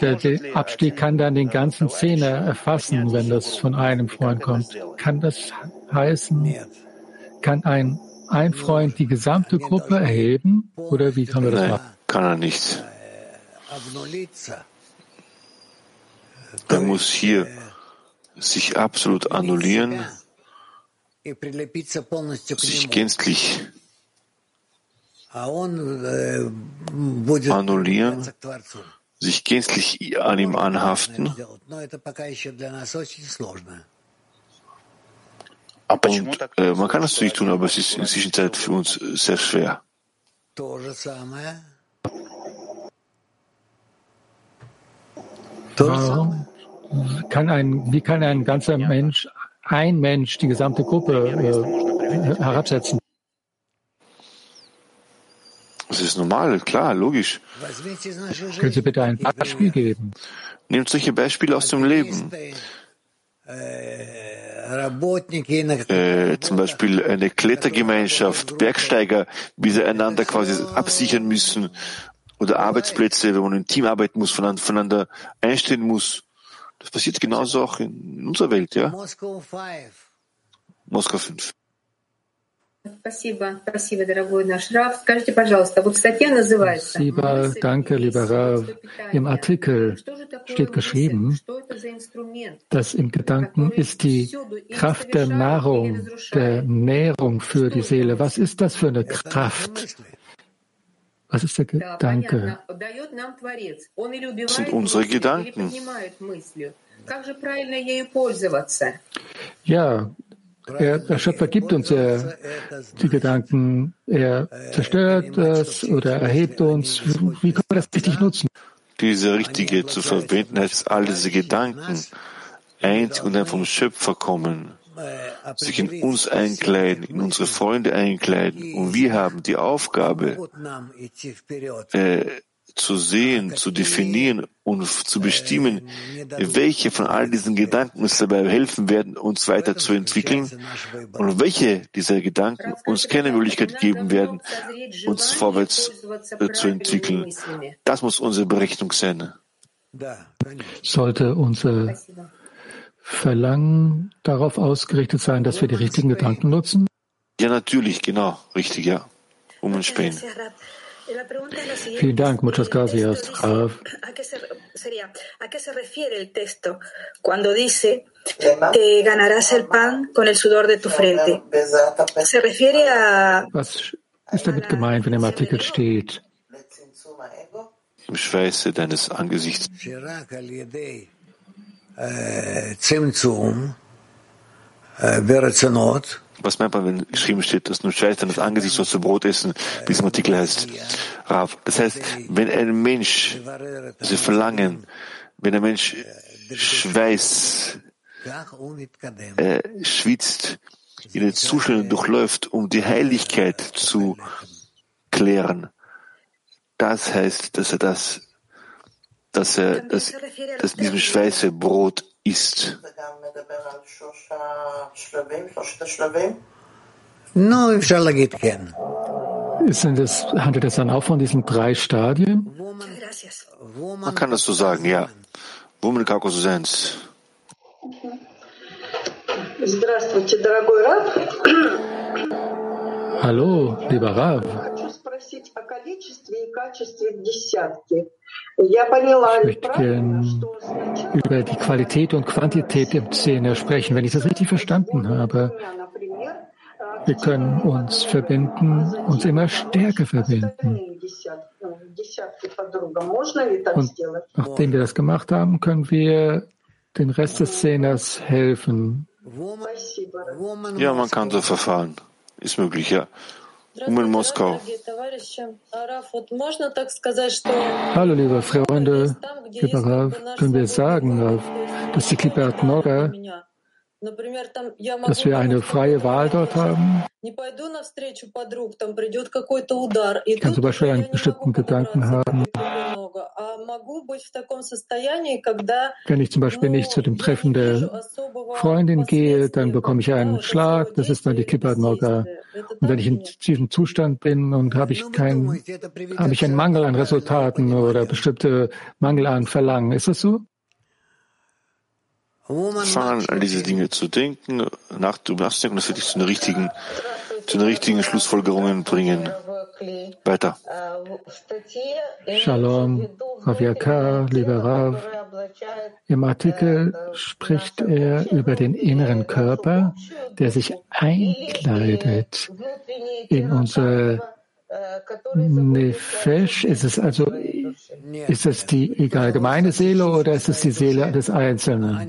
der, Abstieg kann dann den ganzen Zehner erfassen, wenn das von einem Freund kommt. Kann das heißen, kann ein, ein Freund die gesamte Gruppe erheben? Oder wie kann man das Nein, machen? kann er nicht. Er muss hier sich absolut annullieren, sich gänzlich annullieren, sich gänzlich an ihm anhaften. Und äh, man kann das natürlich tun, aber es ist in der Zwischenzeit für uns sehr schwer. Warum kann ein, wie kann ein ganzer Mensch, ein Mensch, die gesamte Gruppe äh, herabsetzen? Das ist normal, klar, logisch. Können Sie bitte ein Beispiel geben? Nehmt solche Beispiele aus dem Leben. Äh, zum Beispiel eine Klettergemeinschaft, Bergsteiger, wie sie einander quasi absichern müssen, oder Arbeitsplätze, wo man im Team arbeiten muss, voneinander einstehen muss. Das passiert genauso auch in unserer Welt, ja? Moskau 5. Спасибо, спасибо, дорогой наш Раф. Скажите, пожалуйста, вот статья называется Спасибо, danke, lieber Rav. Im Artikel steht geschrieben, dass im Gedanken ist die Kraft der Nahrung, der Nährung für die Seele. Was ist das für eine Kraft? Was ist der Gedanke? Das sind unsere Gedanken. Ja, er, der Schöpfer gibt uns ja die Gedanken. Er zerstört das oder erhebt uns. Wie können wir das richtig nutzen? Diese richtige zu verwenden heißt, all diese Gedanken einzig und dann vom Schöpfer kommen, sich in uns einkleiden, in unsere Freunde einkleiden. Und wir haben die Aufgabe, äh, zu sehen, zu definieren und zu bestimmen, welche von all diesen Gedanken uns dabei helfen werden, uns weiterzuentwickeln und welche dieser Gedanken uns keine Möglichkeit geben werden, uns vorwärts zu entwickeln. Das muss unsere Berechnung sein. Sollte unser Verlangen darauf ausgerichtet sein, dass wir die richtigen Gedanken nutzen? Ja, natürlich, genau, richtig, ja. Um in Spanien. Vielen Dank, muchas gracias, Rav. ¿A qué se refiere el texto cuando dice te ganarás el pan con el sudor de tu frente? ¿Se refiere a, ist damit gemeint, wenn im Artikel steht? Im Schweiße deines Angesichts. Was meint man, wenn geschrieben steht, dass nur Schweiß deines Angesichts sollst du Brot essen, wie es im Artikel heißt? Rav. Das heißt, wenn ein Mensch, also Verlangen, wenn ein Mensch Schweiß äh, schwitzt, in den Zuständen durchläuft, um die Heiligkeit zu klären. Das heißt, dass er das, dass er das, dass in diesem Schweiße Brot ist. Sind es, handelt es dann auch von diesen drei Stadien? Man kann das so sagen, ja. Woman Kakosusenz. Hallo, lieber Rav. Ich möchte gerne über die Qualität und Quantität im Zehner sprechen, wenn ich das richtig verstanden habe. Wir können uns verbinden, uns immer stärker verbinden. Und nachdem wir das gemacht haben, können wir den Rest des Zehners helfen. Ja, man kann so verfahren. Ist möglich, ja. Um in Moskau. Hallo, liebe Freunde, lieber Rav, können wir sagen, dass die Klippe Nora dass wir eine freie Wahl dort haben. Ich kann zum Beispiel einen bestimmten Gedanken haben. Wenn ich zum Beispiel nicht zu dem Treffen der Freundin gehe, dann bekomme ich einen Schlag. Das ist dann die Kippert Noga. Und wenn ich in diesem Zustand bin und habe ich kein, habe ich einen Mangel an Resultaten oder bestimmte Mangel an Verlangen, ist das so? Fangen an, diese Dinge zu denken, nach, nachzudenken, das wird dich zu einer richtigen, zu einer richtigen Schlussfolgerungen bringen. Weiter. Shalom, Rav Yakar, lieber Rav. Im Artikel spricht er über den inneren Körper, der sich einkleidet in unsere Nefesh, ist es also, ist es die allgemeine Seele oder ist es die Seele des Einzelnen?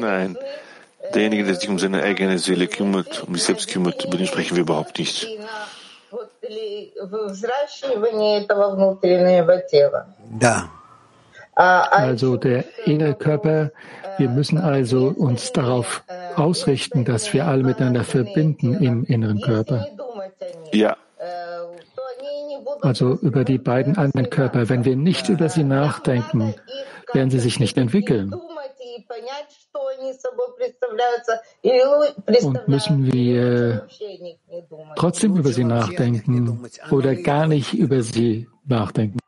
Nein. Derjenige, der sich um seine eigene Seele kümmert, um sich selbst kümmert, über den sprechen wir überhaupt nicht. Da. Also der innere Körper, wir müssen also uns darauf ausrichten, dass wir alle miteinander verbinden im inneren Körper. Ja. Also über die beiden anderen Körper. Wenn wir nicht über sie nachdenken, werden sie sich nicht entwickeln. Und müssen wir trotzdem über sie nachdenken oder gar nicht über sie nachdenken?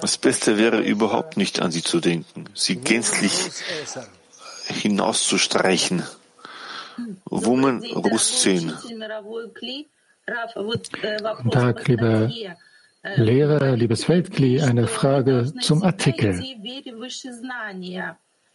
Das Beste wäre überhaupt nicht an sie zu denken, sie gänzlich hinauszustreichen. Woman Rus 10. Guten Tag, lieber Lehrer, liebes Weltkli, eine Frage zum Artikel.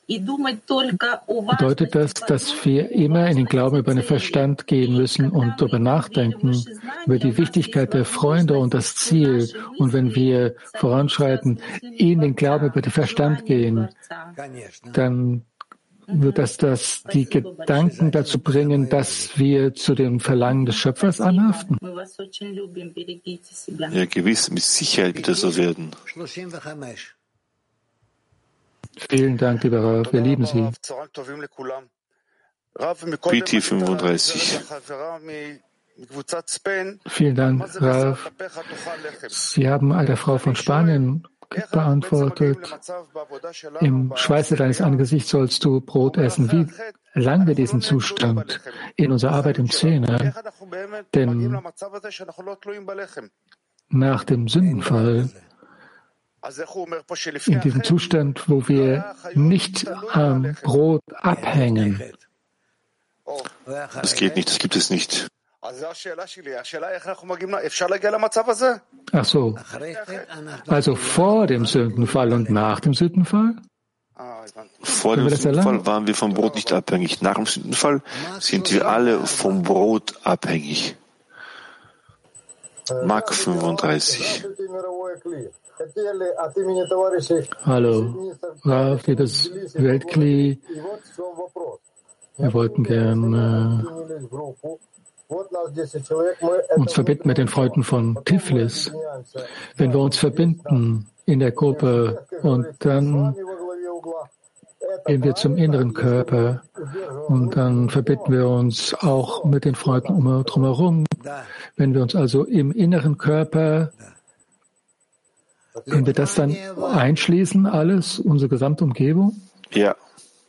Bedeutet das, dass wir immer in den Glauben über den Verstand gehen müssen und darüber nachdenken, über die Wichtigkeit der Freunde und das Ziel? Und wenn wir voranschreiten, in den Glauben über den Verstand gehen, dann wird das, das die Gedanken dazu bringen, dass wir zu den Verlangen des Schöpfers anhaften? Ja, gewiss, mit Sicherheit wird das so werden. Vielen Dank, lieber Rav. Wir lieben Sie. PT 35. Vielen Dank, Rav. Sie haben einer Frau von Spanien beantwortet, im Schweiße deines Angesichts sollst du Brot essen. Wie erlangen wir diesen Zustand in unserer Arbeit im Zehner? Denn nach dem Sündenfall in diesem Zustand, wo wir nicht am Brot abhängen. Das geht nicht, das gibt es nicht. Ach so. Also vor dem Sündenfall und nach dem Sündenfall? Vor dem Sündenfall waren wir vom Brot nicht abhängig. Nach dem Sündenfall sind wir alle vom Brot abhängig. Mark 35. Hallo, Raf, das Weltkli. Wir wollten gern äh, uns verbinden mit den Freunden von Tiflis. Wenn wir uns verbinden in der Gruppe und dann gehen wir zum inneren Körper und dann verbinden wir uns auch mit den Freunden um, drumherum. Wenn wir uns also im inneren Körper, können wir das dann einschließen, alles, unsere gesamte Umgebung? Ja,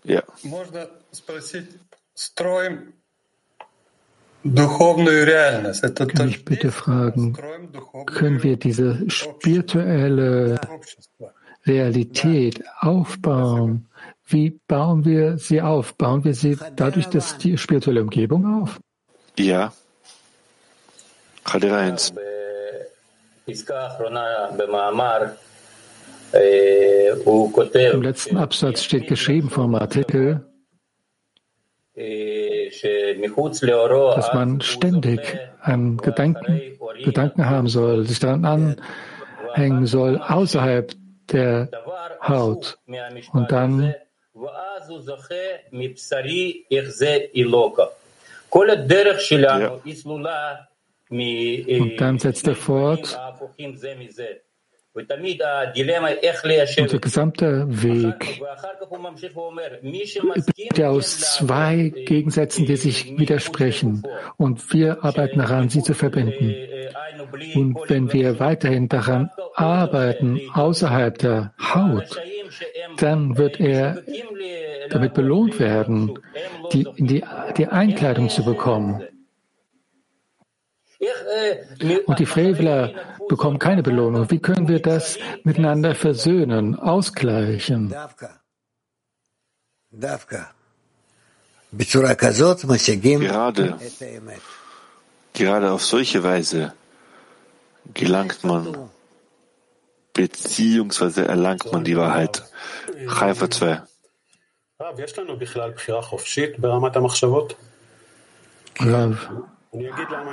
ja. Kann ich bitte fragen, können wir diese spirituelle Realität aufbauen? Wie bauen wir sie auf? Bauen wir sie dadurch, dass die spirituelle Umgebung auf? Ja. Chalera 1. Im letzten Absatz steht geschrieben vom Artikel, dass man ständig einen Gedanken, Gedanken haben soll, sich daran anhängen soll, außerhalb der Haut. Und dann ja. Und dann setzt er fort, unser gesamter Weg besteht ja aus zwei Gegensätzen, die sich widersprechen. Und wir arbeiten daran, sie zu verbinden. Und wenn wir weiterhin daran arbeiten, außerhalb der Haut, dann wird er damit belohnt werden, die, die, die Einkleidung zu bekommen. Und die Frevler bekommen keine Belohnung. Wie können wir das miteinander versöhnen, ausgleichen? Gerade, gerade auf solche Weise gelangt man, beziehungsweise erlangt man die Wahrheit. Haifa 2. Rav,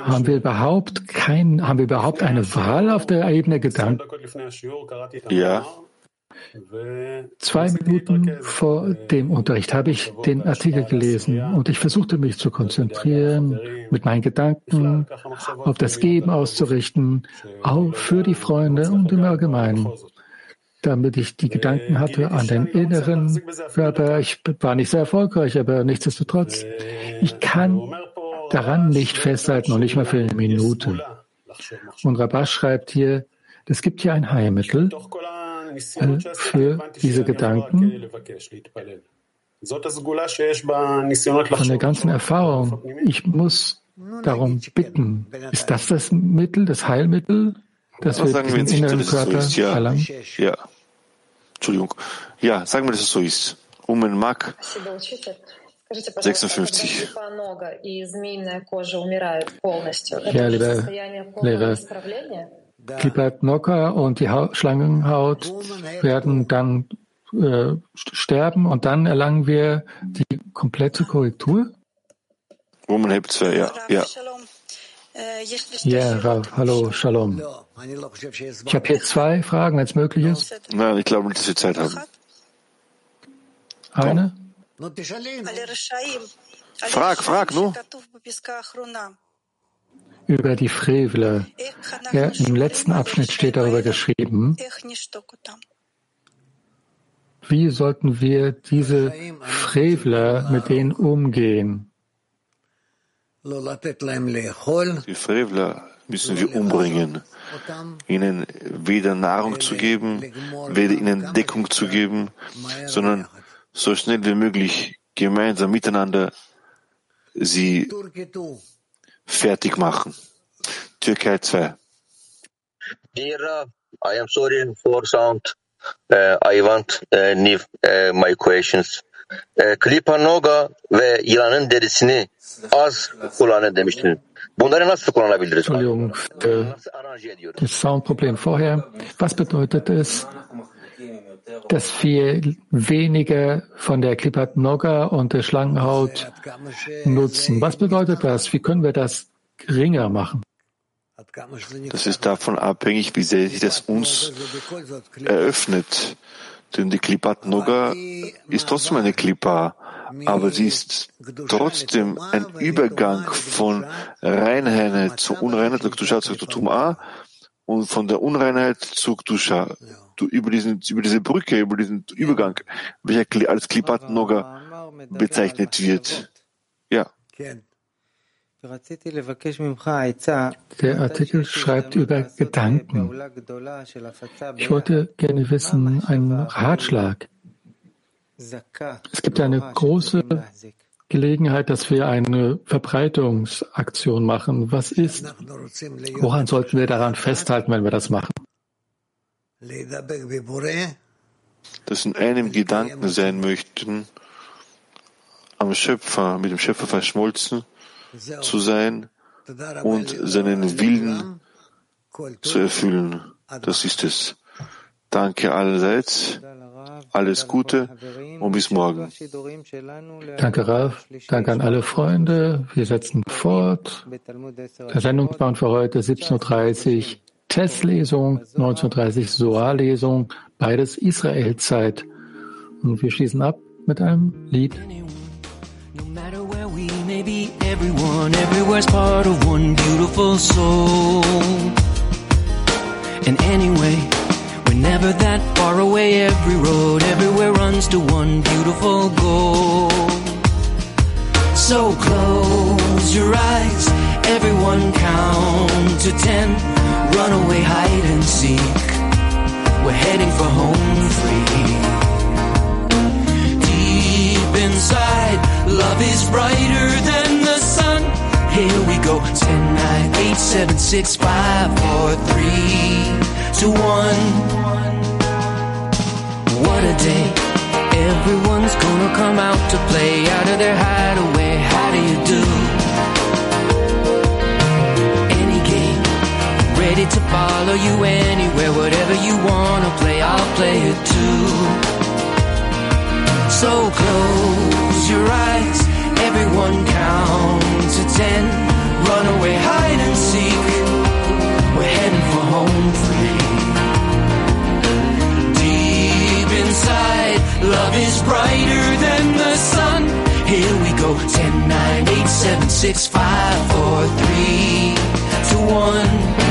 haben wir überhaupt kein, haben wir überhaupt eine Wahl auf der Ebene Gedanken? Ja. Zwei Minuten vor dem Unterricht habe ich den Artikel gelesen und ich versuchte mich zu konzentrieren, mit meinen Gedanken auf das Geben auszurichten, auch für die Freunde und im Allgemeinen, damit ich die Gedanken hatte an den inneren Körper. Ich war nicht sehr erfolgreich, aber nichtsdestotrotz, ich kann daran nicht festhalten und nicht mal für eine Minute. Und Rabash schreibt hier, es gibt hier ein Heilmittel äh, für diese Gedanken. Von der ganzen Erfahrung, ich muss darum bitten. Ist das das Mittel, das Heilmittel, das wir sagen diesen inneren dass es so Körper ist? Ja. erlangen? ja. Entschuldigung. Ja, sagen wir, dass es so ist. Umen Mak 56. Ja, lieber Lehrer, Klippert Nocker und die Hau- Schlangenhaut werden dann äh, sterben und dann erlangen wir die komplette Korrektur? Umen Heb 2, ja. ja. Ja, Rav, hallo, Shalom. Ich habe hier zwei Fragen, wenn es möglich ist. Nein, ich glaube nicht, dass wir Zeit haben. Eine? Frag, frag, nur. über die Frevler. Ja, Im letzten Abschnitt steht darüber geschrieben, wie sollten wir diese Frevler mit denen umgehen? Die Frevler müssen wir umbringen, ihnen weder Nahrung zu geben, weder ihnen Deckung zu geben, sondern so schnell wie möglich gemeinsam miteinander sie fertig machen. Türkei 2. Dear I am sorry for sound. Uh, I want uh, new uh, my questions. Uh, Klipanoga ve yılanın derisini az kullanın demiştin. Bunları nasıl kullanabiliriz? Entschuldigung für das Soundproblem vorher. Was bedeutet es, dass wir weniger von der Klippat Noga und der Schlangenhaut nutzen. Was bedeutet das? Wie können wir das geringer machen? Das ist davon abhängig, wie sehr sich das uns eröffnet. Denn die Klippat Noga ist trotzdem eine Klippa, aber sie ist trotzdem ein Übergang von Reinheit zu Unreinheit, zu Tum'a, und von der Unreinheit zu Ktusha, über, diesen, über diese Brücke, über diesen Übergang, welcher als Klippat Noga bezeichnet wird. Ja. Der Artikel schreibt über Gedanken. Ich wollte gerne wissen, einen Ratschlag. Es gibt eine große Gelegenheit, dass wir eine Verbreitungsaktion machen. Was ist, woran sollten wir daran festhalten, wenn wir das machen? Dass in einem Gedanken sein möchten, am Schöpfer, mit dem Schöpfer verschmolzen zu sein und seinen Willen zu erfüllen. Das ist es. Danke allerseits, alles Gute und bis morgen. Danke, Raf. Danke an alle Freunde. Wir setzen fort. Der Sendungsplan für heute 17.30 Uhr. Testlesung, 19.30 Soa-Lesung, beides Israel-Zeit. Und wir schließen ab mit einem Lied. Maybe everyone, everywhere's part of one beautiful soul. And anyway, we're never that far away. Every road, everywhere runs to one beautiful goal. So close your eyes, everyone count to ten. Run away, hide and seek. We're heading for home free Deep inside. Love is brighter than the sun. Here we go. 10, 9, 8, 7, 6, 5, 4, 3, 2, 1. What a day. Everyone's gonna come out to play out of their hideaway. How do you do? Ready to follow you anywhere. Whatever you wanna play, I'll play it too so close your eyes. Everyone count to ten. Run away, hide and seek. We're heading for home free. Deep inside, love is brighter than the sun. Here we go. Ten, nine, eight, seven, six, five, four, three, two, one.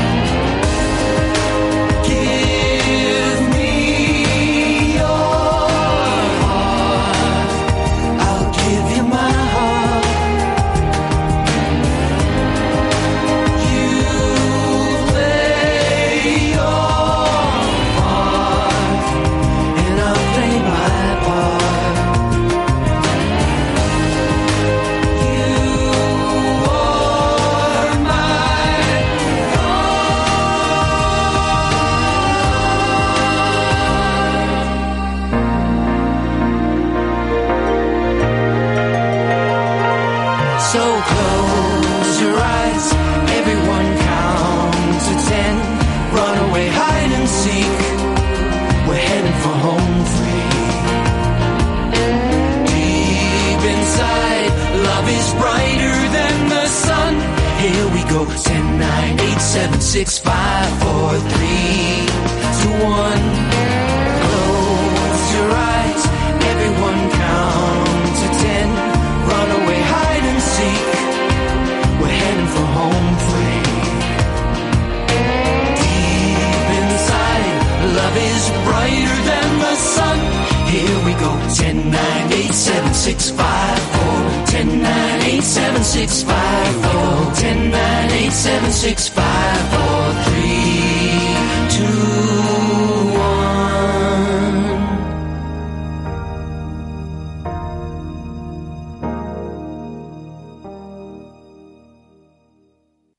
Six, five, four, three, two, one. Close your eyes, everyone count to ten. Run hide and seek. We're heading for home free. Deep inside, love is brighter than the sun. Here we go, ten, nine, eight, seven, six, five. Ten nine eight seven six five four. Ten nine eight seven six five four three.